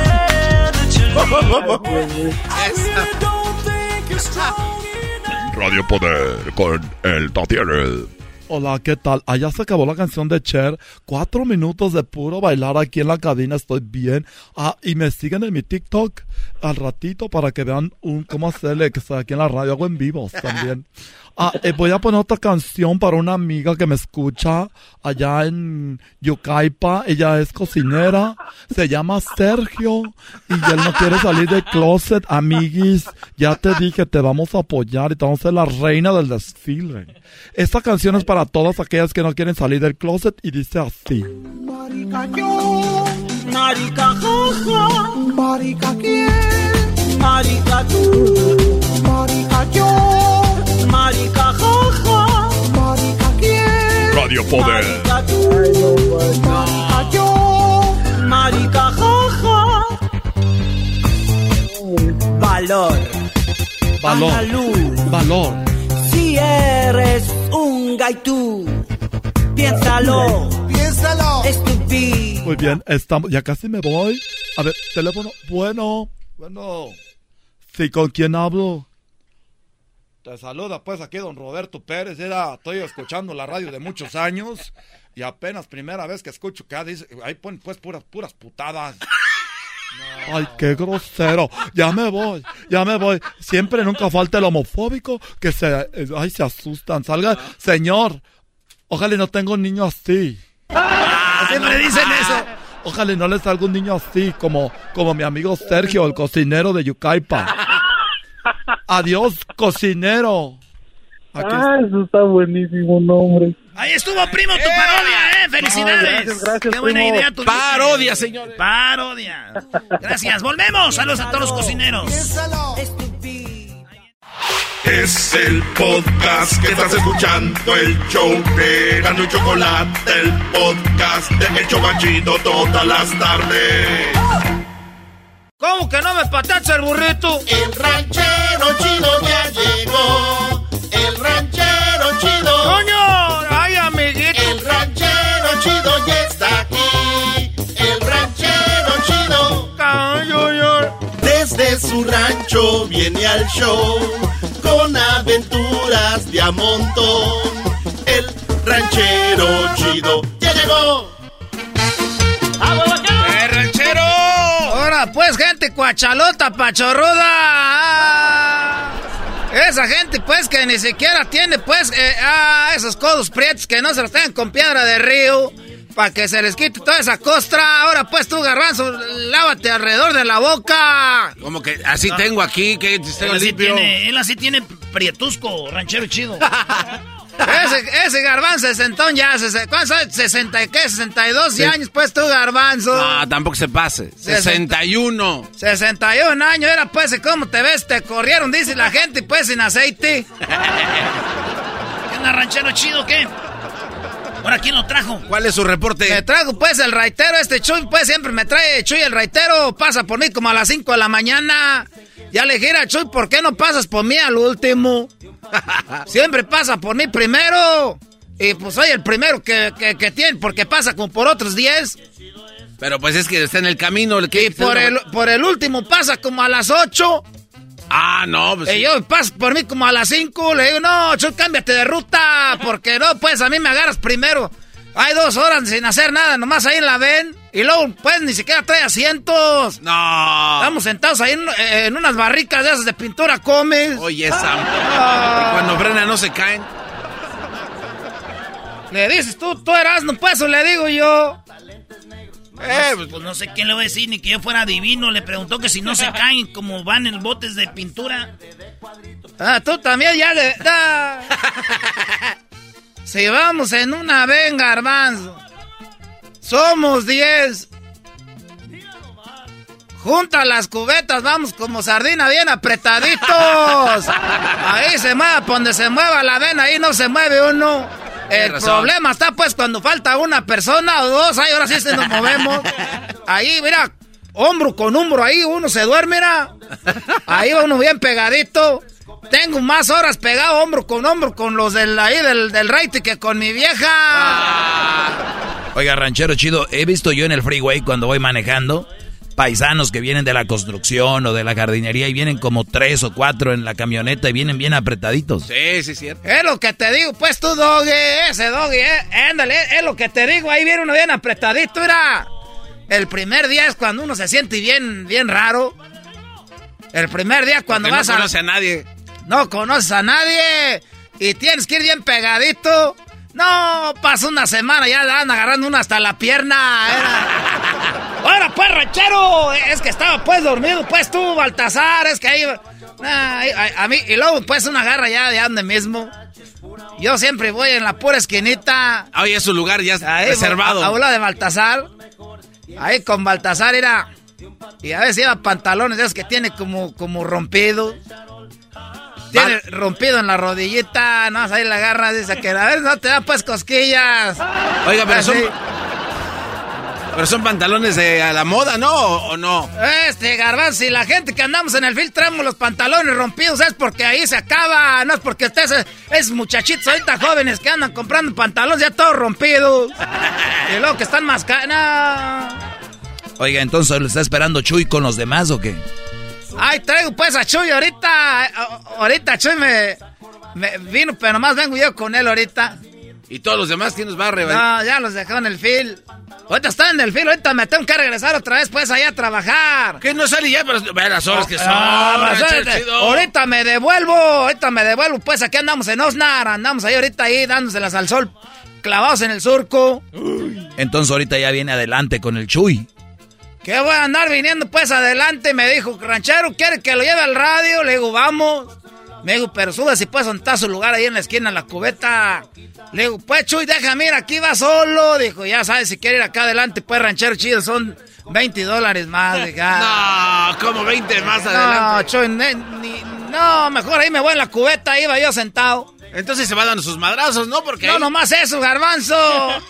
Radio Poder con el Tatiana. Hola, ¿qué tal? Allá se acabó la canción de Cher. Cuatro minutos de puro bailar aquí en la cabina. Estoy bien. Ah, y me siguen en mi TikTok al ratito para que vean un, cómo hacerle que estoy aquí en la radio. Hago en vivos también. Ah, eh, voy a poner otra canción para una amiga que me escucha allá en Yucaipa. Ella es cocinera. Se llama Sergio. Y él no quiere salir del closet. Amiguis, ya te dije, te vamos a apoyar y te vamos a ser la reina del desfile. Esta canción es para todas aquellas que no quieren salir del closet y dice así. Marica yo, marica jaja, marica quién, marica tú, marica yo, marica jaja, marica quién, Radio Poder. marica tú, marica yo, marica jaja. Valor, Valor. Valor. si eres un gaitú, piénsalo, piénsalo, estúpido. Muy bien, estamos, ya casi me voy. A ver, teléfono. Bueno, bueno. Sí, ¿con quién hablo? Te saluda pues aquí don Roberto Pérez. Era, estoy escuchando la radio de muchos años y apenas primera vez que escucho que dice, ahí ponen pues puras, puras putadas. Ay, qué grosero. Ya me voy, ya me voy. Siempre nunca falta el homofóbico que se, eh, ay, se asustan. Salga, señor, ojalá y no tenga un niño así. Siempre dicen eso. Ojalá y no le salga un niño así, como, como mi amigo Sergio, el cocinero de Yucaipa. Adiós, cocinero. Aquí Ah, eso está buenísimo, nombre. Ahí estuvo, primo, tu parodia, ¿eh? ¡Felicidades! No, gracias, gracias, ¡Qué buena primo. idea tu Parodia, señores. Parodia. Gracias, volvemos. Saludos a todos los cocineros. Es el podcast que estás escuchando, el show de Gano y Chocolate, el podcast de El Chobachito todas las tardes. ¿Cómo que no me patacha el burrito? El ranchero chido ya llegó. El ranchero chido. ¡Coño! ¡Ay, amiguito! El ranchero chido ya está aquí. El ranchero chido. Desde su rancho viene al show con aventuras de a montón. El ranchero chido ya llegó. Pues, gente cuachalota, pachorruda. Ah, Esa gente, pues, que ni siquiera tiene, pues, eh, ah, esos codos prietos que no se los tengan con piedra de río. Para que se les quite toda esa costra. Ahora, pues, tú, garbanzo, lávate alrededor de la boca. Como que así tengo aquí, que Él así, tiene, él así tiene prietusco, ranchero chido. Ese, ese garbanzo sesentón ya, ¿cuántos años? ¿60 y qué? ¿62 Sí. años, pues, tú, garbanzo? No, tampoco se pase. 61. 61 años, era pues, ¿y ¿cómo te ves? Te corrieron, dice la gente, pues, sin aceite. ¿Qué ranchero chido, qué? ¿Ahora quién lo trajo? ¿Cuál es su reporte? Me traigo, pues, el raitero, este Chuy, pues, siempre me trae Chuy el raitero, pasa por mí como a las 5 de la mañana. Ya le dije a Chuy, ¿por qué no pasas por mí al último? siempre pasa por mí primero. Y pues soy el primero que, que, que tiene, porque pasa como por otros 10. Pero pues es que está en el camino. ¿qué? Y por el, por el último pasa como a las 8. Ah, no, pues. Y yo paso por mí como a las 5, le digo, no, Chuy, cámbiate de ruta, porque no, pues a mí me agarras primero. Hay dos horas sin hacer nada, nomás ahí en la ven. Y luego, pues, ni siquiera trae asientos. No. Estamos sentados ahí en, en unas barricas de esas de pintura comes. Oye, esa. Ah. Y cuando frena no se caen. Le dices tú, tú eras, no pues, o le digo yo. Eh, pues, no sé quién le voy a decir, ni que yo fuera divino. Le preguntó que si no se caen como van en botes de pintura. Ah, tú también ya le... da. si vamos en una ven, garbanzo. Somos 10. Junta las cubetas, vamos como sardina bien apretaditos. Ahí se mueva, donde se mueva la ven, ahí no se mueve uno. El razón. problema está pues cuando falta una persona o dos, ahí ahora sí se nos movemos. Ahí, mira, hombro con hombro, ahí uno se duerme, mira. Ahí va uno bien pegadito. Tengo más horas pegado hombro con hombro con los del ahí del, del raite que con mi vieja. Oiga, ranchero chido, he visto yo en el freeway cuando voy manejando paisanos que vienen de la construcción o de la jardinería y vienen como tres o cuatro en la camioneta y vienen bien apretaditos. Sí, sí, cierto. Es lo que te digo, pues tú, doggy, ese doggy, eh, ándale, es lo que te digo, ahí viene uno bien apretadito, mira. El primer día es cuando uno se siente bien, bien raro. El primer día cuando Porque vas no a... conoce a nadie. No conoces a nadie y tienes que ir bien pegadito. No, pasa una semana, ya dan agarrando una hasta la pierna. Era... Ahora pues, ranchero, es que estaba pues dormido, pues tú, Baltasar, es que ahí... Nah, ahí- ahí- a, mí, y luego pues una garra ya de ande mismo. Yo siempre voy en la pura esquinita. Oye, es su lugar ya Ahí, reservado. A, a de Baltasar. Ahí con Baltasar era... Y a veces lleva pantalones esos que tiene como, como rompido. Tiene rompido en la rodillita, no, ahí la agarra, dice que a ver, no te da pues cosquillas. Oiga, pero son, Así. pero son pantalones de a la moda, ¿no? ¿O, no? Este, garbanzo, y la gente que andamos en el film traemos los pantalones rompidos, es porque ahí se acaba, no es porque ustedes, es muchachitos ahorita jóvenes que andan comprando pantalones ya todos rompidos. y luego que están más no. Oiga, entonces lo está esperando Chuy con los demás o qué? Ay, traigo pues a Chuy ahorita. Ahorita Chuy me, me vino, pero nomás vengo yo con él ahorita. Y todos los demás, ¿quién nos va a revelar? No, ya los dejó en el fil. Ahorita está en el fil, ahorita me tengo que regresar otra vez pues allá a trabajar. Que no sale ya, pero ve las horas que son. Ah, pues, ranchero ahorita- chido. ahorita me devuelvo, ahorita me devuelvo, pues aquí andamos en Osnar, andamos ahí ahorita ahí dándoselas al sol, clavados en el surco. Entonces ahorita ya viene adelante con el Chuy. Que voy a andar viniendo pues adelante, me dijo, ranchero, ¿quiere que lo lleve al radio? Le digo, vamos. Me dijo, pero sube si puedes donde está su lugar ahí en la esquina, en la cubeta. Le digo, pues Chuy, déjame ir, aquí va solo. Dijo, ya sabes, si quiere ir acá adelante, pues ranchero chido, son 20 dólares más. Dije, ah. No, como 20 más No, adelante. Chuy, ne- ni- no, mejor ahí me voy en la cubeta, iba yo sentado. Entonces se va dando sus madrazos, ¿no? Porque No, ahí- nomás eso, garbanzo.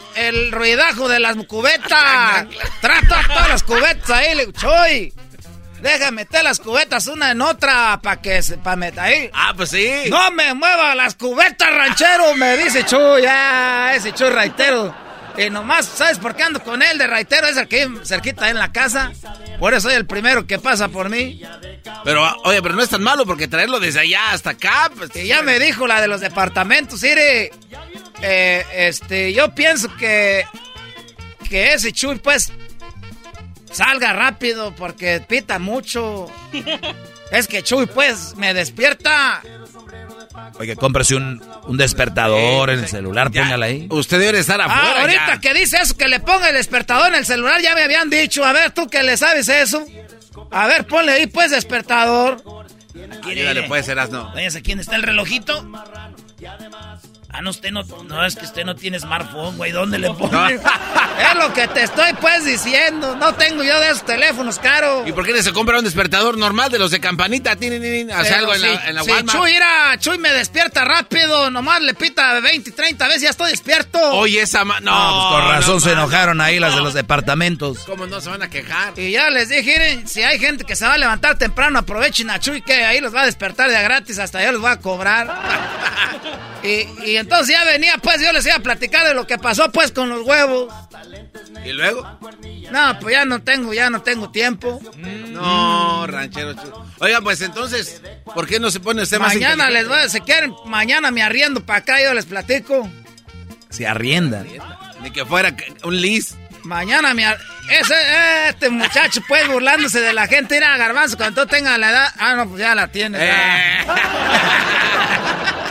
El ruidajo de las cubetas. Trata todas las cubetas ahí. Le Choy, déjame meter las cubetas una en otra para que se pa meter ahí. Ah, pues sí. No me mueva las cubetas, ranchero, me dice Chuy. Ya, ese Chuy raitero. Y nomás, ¿sabes por qué ando con él de raitero? Es aquí cerquita en la casa. Por eso soy el primero que pasa por mí. Pero, oye, pero no es tan malo porque traerlo desde allá hasta acá. Pues, Y ya me dijo la de los departamentos, mire, eh, este, yo pienso que, que ese Chuy, pues, salga rápido porque pita mucho. Es que Chuy, pues, me despierta. Oiga, cómprese un, un despertador en el celular, póngala ahí. Usted debe estar afuera. Ah, ahorita ya. que dice eso, que le ponga el despertador en el celular, ya me habían dicho. A ver, tú que le sabes eso. A ver, ponle ahí, pues, despertador. Ayúdale, puede ser asno. Váyase, ¿quién está el relojito? Ah, no, usted no, no, es que usted no tiene smartphone, güey, ¿dónde le pone? Es lo que te estoy, pues, diciendo. No tengo yo de esos teléfonos caros. ¿Y por qué no se compra un despertador normal de los de campanita? Tin, Hace algo en la, en la si Walmart. Chuy, mira, Chuy me despierta rápido, nomás le pita 20, 30 veces, ya estoy despierto. Oye, esa ma... No, No, pues con razón no, se enojaron ahí las de los departamentos. ¿Cómo no se van a quejar? Y ya les dije, miren, si hay gente que se va a levantar temprano, aprovechen a Chuy, que ahí los va a despertar de gratis, hasta yo les voy a cobrar. y, y entonces ya venía, pues, yo les iba a platicar de lo que pasó, pues, con los huevos. ¿Y luego? No, pues ya no tengo, ya no tengo tiempo. No, ranchero. chido. Oiga, pues entonces, ¿por qué no se pone usted más Mañana les voy a, si quieren, mañana me arriendo para acá, yo les platico. Se arrienda. Ni que fuera un lis. Mañana me... ar- Ese, este muchacho, pues, burlándose de la gente, ir a Garbanzo cuando tú tengas la edad. Ah, no, pues ya la tienes. ya.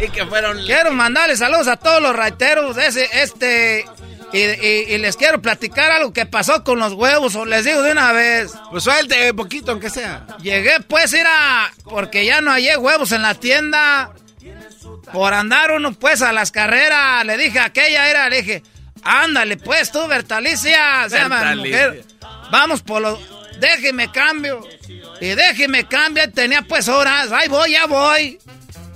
Y que lis. Quiero mandarles saludos a todos los raiteros, ese, este... Y, y- y les quiero platicar algo que pasó con los huevos, o les digo de una vez. Pues suelte poquito, aunque sea. Llegué, pues, era... Porque ya no hallé huevos en la tienda. Por andar uno, pues, a las carreras. Le dije a aquella, era, le dije... Ándale, pues, tú, Bertalicia. Se llama mujer. Vamos por los... Déjeme cambio. Y déjeme cambio. Tenía, pues, horas. Ahí voy, ya voy.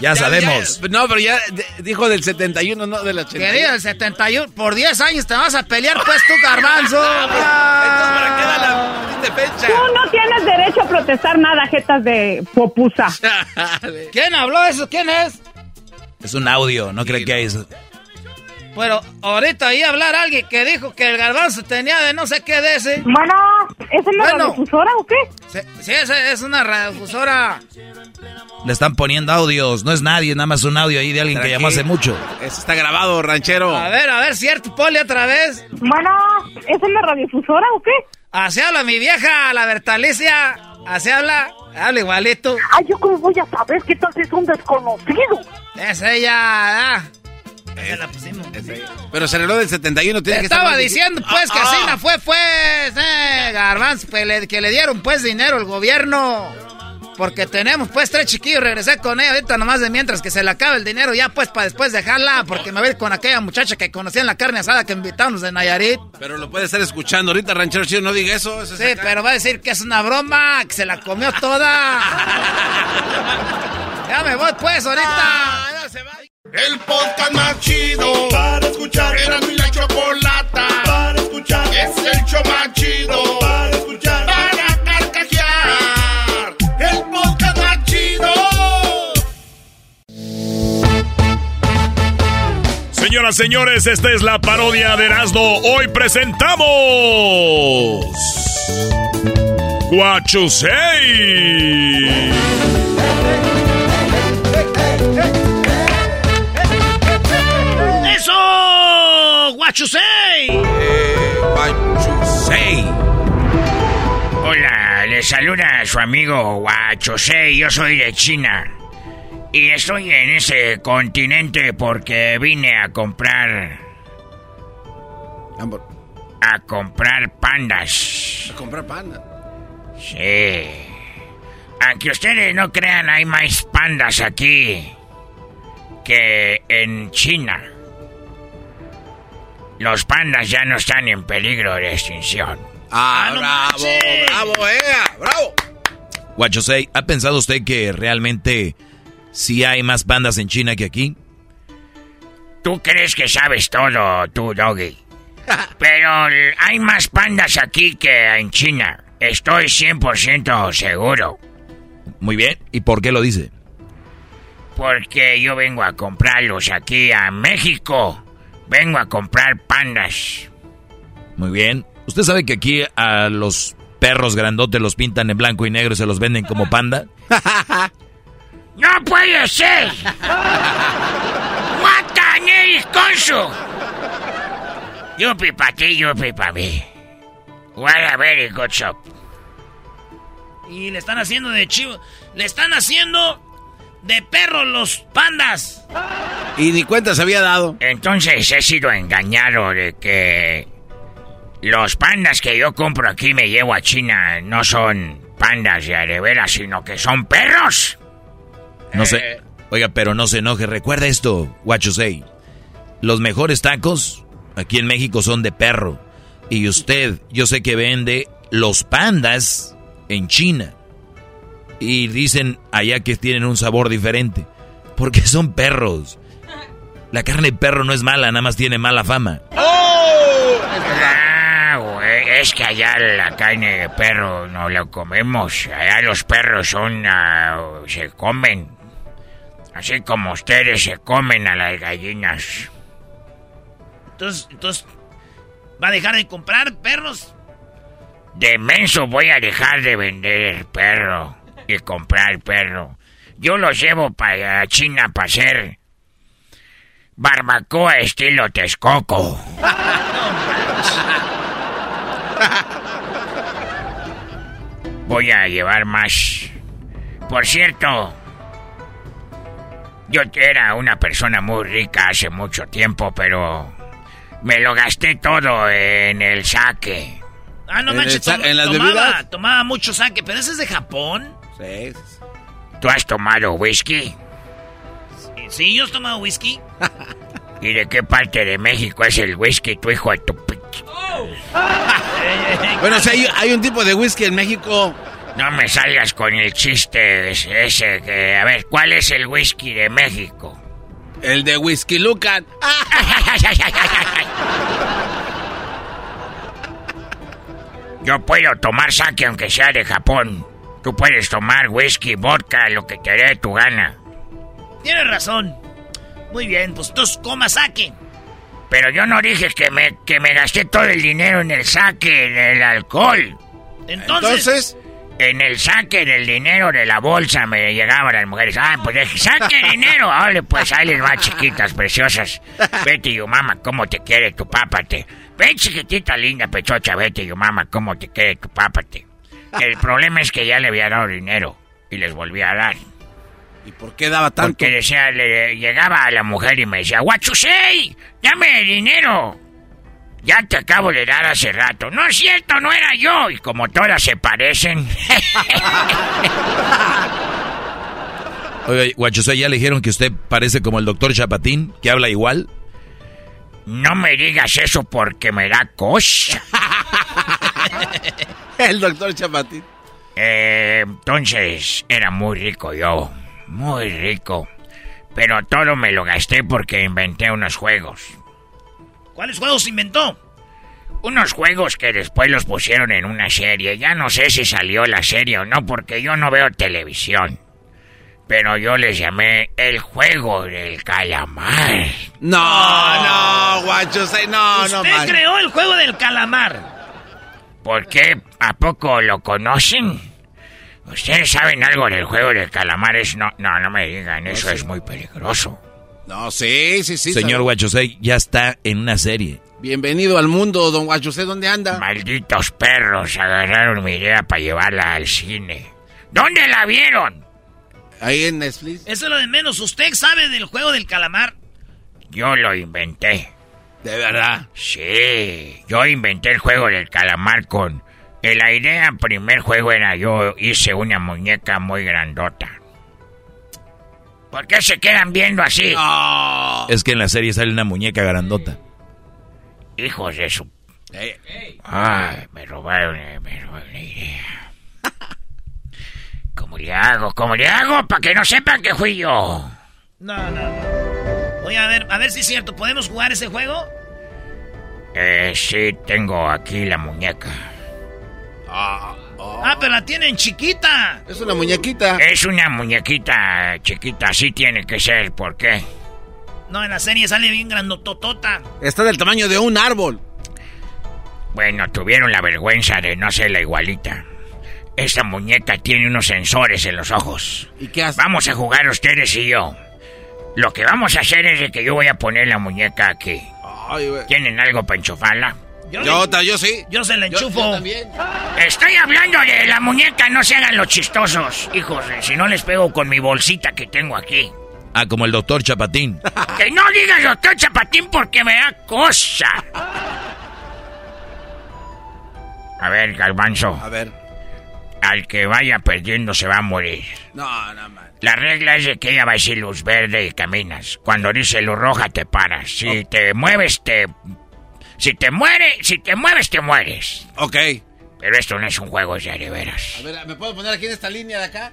Ya sabemos. ya, no, pero ya dijo del 71, no del 81. Querido, el 71, por 10 años te vas a pelear, pues tú, garbanzo. ¿para qué da la fecha? Tú no tienes derecho a protestar nada, jetas de popusa. ¿Quién habló eso? ¿Quién es? Es un audio, no cree que hay eso. Pero ahorita ahí hablar alguien que dijo que el garbanzo tenía de no sé qué de ese. Bueno, ¿es una Bueno. radiodifusora o qué? Sí, sí, esa es una radiodifusora. Le están poniendo audios, no es nadie, nada más un audio ahí de alguien que llamó hace mucho. Eso está grabado, ranchero. A ver, a ver, cierto, Poli otra vez. Bueno, ¿es una radiodifusora o qué? Así habla mi vieja, la Bertalicia. Así habla, habla igualito. Ay, ¿yo cómo voy a saber qué tal si es un desconocido? Es ella, ah. La pusimos. Pero se arregló del 71, tiene Te que estaba diciendo, pues, que Ah, así ah. no fue, pues, eh, garbanzo, pues, le- que le dieron, pues, dinero al gobierno. Porque tenemos, pues, tres chiquillos, regresé con ella ahorita nomás de mientras que se le acaba el dinero ya, pues, para después dejarla, porque me voy a ir con aquella muchacha que conocí en la carne asada que invitamos de Nayarit. Pero lo puede estar escuchando ahorita, ranchero chido, no diga eso. eso es Sí, acá. pero va a decir que es una broma, que se la comió toda. ya me voy, pues, ahorita. El podcast más chido para escuchar. Era mi la chocolata para escuchar. Es el show más chido para escuchar. Para carcajear. El podcast más chido. Señoras, señores, esta es la parodia de Erasmo. Hoy presentamos. Guachusei. ¡Eso! ¡Guachusei! Guachusei. Hola, le saluda su amigo Guachosei, yo soy de China. Y estoy en ese continente porque vine a comprar... A comprar pandas. A comprar panda. Sí. Aunque ustedes no crean, hay más pandas aquí que en China. Los pandas ya no están en peligro de extinción. Ah, bravo, bravo, eh, bravo. Guachosei, ¿ha pensado usted que realmente sí hay más pandas en China que aquí? Tú crees que sabes todo, tú, Doggy. Pero hay más pandas aquí que en China. Estoy 100% seguro. Muy bien, ¿y por qué lo dice? Porque yo vengo a comprarlos aquí a México. Vengo a comprar pandas. Muy bien. ¿Usted sabe que aquí a los perros grandotes los pintan en blanco y negro y se los venden como panda? ¡No puede ser! ¡Matan el conso! Yupi pa ti, yupi pa mí. What a very good shop. Y le están haciendo de chivo. Le están haciendo de perros los pandas. Y ni cuenta se había dado. Entonces he sido engañado de que los pandas que yo compro aquí me llevo a China no son pandas de veras, sino que son perros. No sé. Oiga, pero no se enoje. Recuerda esto, Guachosei. Los mejores tacos aquí en México son de perro. Y usted, yo sé que vende los pandas en China. Y dicen allá que tienen un sabor diferente. Porque son perros. La carne de perro no es mala, nada más tiene mala fama. Ah, güey, es que allá la carne de perro no la comemos. Allá los perros son, ah, se comen. Así como ustedes se comen a las gallinas. Entonces, entonces, ¿va a dejar de comprar perros? De menso voy a dejar de vender el perro y comprar perro. Yo los llevo para China para hacer barbacoa estilo Texcoco. Voy a llevar más. Por cierto, yo era una persona muy rica hace mucho tiempo, pero me lo gasté todo en el saque. Ah, no ¿En manches, el sa- tom- en las tomaba, bebidas? tomaba mucho saque, pero ese es de Japón. Sí. ¿Tú has tomado whisky? Sí, yo he tomado whisky. ¿Y de qué parte de México es el whisky, tu hijo de tu... pi- Bueno, o sea, hay, hay un tipo de whisky en México. No me salgas con el chiste ese, ese que... A ver, ¿cuál es el whisky de México? El de Whisky Lucan. Yo puedo tomar sake aunque sea de Japón. Tú puedes tomar whisky, vodka, lo que te dé tu gana. Tienes razón. Muy bien, pues tú coma saque. Pero yo no dije que me, que me gasté todo el dinero en el saque, en el alcohol. Entonces, En el saque del dinero de la bolsa me llegaban las mujeres. Ah, pues deje, saque dinero. Ole, pues ahí les va, chiquitas, preciosas. Betty, yo mamá, cómo te quiere tu pápate. Ven, chiquitita linda, pechocha, vete, yo mamá, cómo te quiere tu pápate. El problema es que ya le había dado dinero y les volví a dar. ¿Y por qué daba tanto? Porque decía, le, llegaba a la mujer y me decía, ¡Guachusei! ¡Dame dinero! Ya te acabo de dar hace rato. No es cierto, no era yo. Y como todas se parecen. Oye, Guachusei, ¿ya le dijeron que usted parece como el doctor Chapatín, que habla igual? no me digas eso porque me da cosa. El doctor Chapatín. Eh, entonces, era muy rico yo. Muy rico. Pero todo me lo gasté porque inventé unos juegos. ¿cuáles juegos inventó? Unos juegos que después los pusieron en una serie. Ya no sé si salió la serie o no, porque yo no veo televisión. Pero yo les llamé el juego del calamar. No, no, guacho, no, no, Usted creó el juego del calamar. ¿Por qué? ¿A poco lo conocen? ¿Ustedes saben algo del juego del calamar? Es no, no, no me digan, eso es muy peligroso. No, sí, sí, sí. Señor sabe. Guachusei, ya está en una serie. Bienvenido al mundo, don Guacho. ¿Usted dónde anda? Malditos perros agarraron mi idea para llevarla al cine. ¿Dónde la vieron? Ahí en Netflix. Eso es lo de menos. ¿Usted sabe del juego del calamar? Yo lo inventé. ¿De verdad? Sí, yo inventé el juego del calamar con... En la idea, primer juego era yo hice una muñeca muy grandota. ¿Por qué se quedan viendo así? Es que en la serie sale una muñeca grandota. Hijos de su... Ay, me robaron, eh, me robaron la idea. ¿Cómo le hago? ¿Cómo le hago? Para que no sepan que fui yo. No, no, no. Oye, a ver, a ver si es cierto. ¿Podemos jugar ese juego? Eh, sí, tengo aquí la muñeca. Ah, pero la tienen chiquita. Es una muñequita. Es una muñequita chiquita, así tiene que ser. ¿Por qué? No, en la serie sale bien grandototota. Está del tamaño de un árbol. Bueno, tuvieron la vergüenza de no ser la igualita. Esta muñeca tiene unos sensores en los ojos. ¿Y qué hace? Vamos a jugar ustedes y yo. Lo que vamos a hacer es de que yo voy a poner la muñeca aquí. Ay, güey. ¿Tienen algo para enchufarla? Yo, ta- yo sí. Yo se la Yo- enchufo. yo también. Estoy hablando de la muñeca, no se hagan los chistosos. Hijos, de- si no les pego con mi bolsita que tengo aquí. Ah, como el doctor Chapatín. Que no digas doctor Chapatín porque me da cosa. A ver, Galvanzo. A ver. Al que vaya perdiendo se va a morir. No, no, man. La regla es de que ella va a decir luz verde y caminas. Cuando dice luz roja te paras. Si te mueves te... Si te muere, si te mueves te mueres. Ok. Pero esto no es un juego de veras. A ver, ¿me puedo poner aquí en esta línea de acá?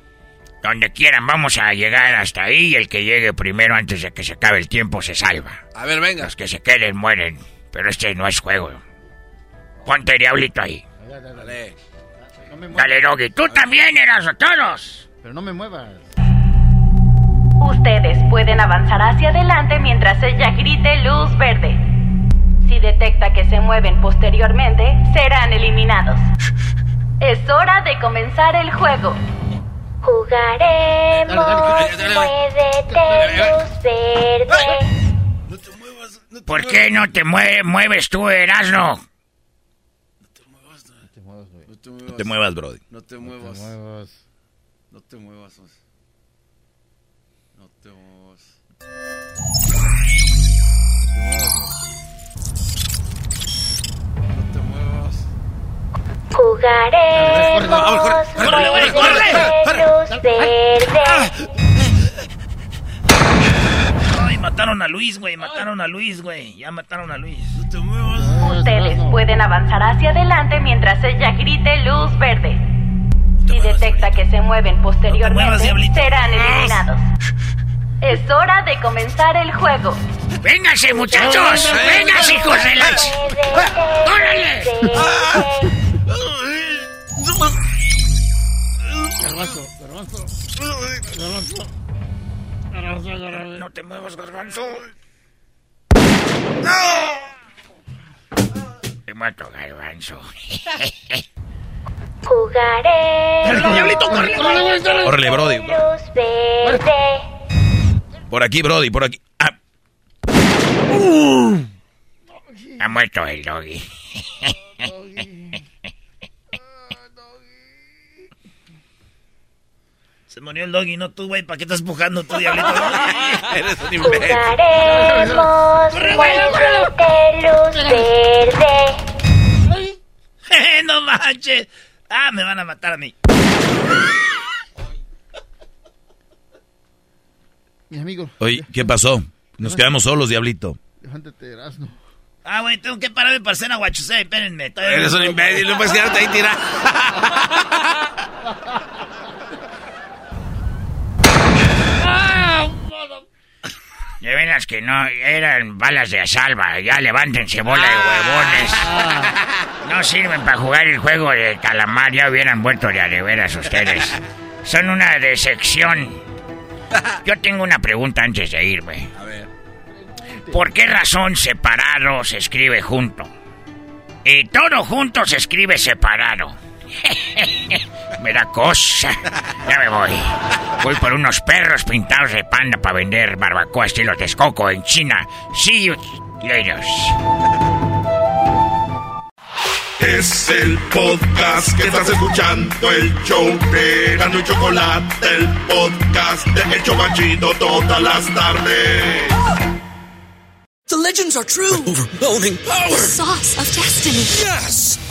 Donde quieran, vamos a llegar hasta ahí y el que llegue primero antes de que se acabe el tiempo se salva. A ver, venga. Los que se queden mueren. Pero este no es juego. Ponte diablito ahí. Dale. Dale, Doggy. Tú también eras a todos. Pero no me muevas. Ustedes pueden avanzar hacia adelante mientras ella grite luz verde. Si detecta que se mueven posteriormente, serán eliminados. Es hora de comenzar el juego. Jugaremos. Muévete, luz verde. ¿Por qué no te mue- mueves tú, Erasno? No te muevas, Brody. No te muevas. No te muevas. No te muevas. No te muevas. Jugaremos. corre, corre, corre, Muévete, luz verde. Ay, mataron a Luis, güey. Mataron a Luis, güey. Ya mataron a Luis. Ustedes pueden avanzar hacia adelante mientras ella grite luz verde. Si detecta que se mueven posteriormente, serán eliminados. Es hora de comenzar el juego. ¡Vénganse, muchachos! ¡Vénganse, hijos de la... ¡Órale! Garbanzo, garbanzo. Garbanzo. No te muevas, garbanzo. Te mato, garbanzo. Jugaremos. Diablito, corre, corre, Brody. Luz verde. Por aquí, Brody, por aquí. Ah, Ha muerto el doggy. Se murió el doggy, no tú, güey. ¿Para qué estás empujando tú, diablito? Eres un imbécil. Jugaremos. Luz verde. no manches. Ah, me van a matar a mí. Mi amigo. Oye, ¿qué pasó? Nos quedamos solos, diablito. Levántate, Erasmo. Ah, güey, tengo que pararme para hacer aguachusé. Espérenme. Eres un imbécil, no puedes quedarte ahí tirado. De veras que no, eran balas de salva. Ya levántense, bola de huevones. No sirven para jugar el juego de calamar. Ya hubieran muerto de a de veras ustedes. Son una decepción. Yo tengo una pregunta antes de irme. A ver. ¿Por qué razón separado se escribe junto? Y todo junto se escribe separado. me da cosa. Ya me voy. Voy por unos perros pintados de panda para vender barbacoa estilo Texcoco en China. See you later. Es el podcast que estás escuchando, el show de Gano y Chocolate, el podcast de El Chobachito todas las tardes. The legends are true. overwhelming power! The sauce of destiny. Yes!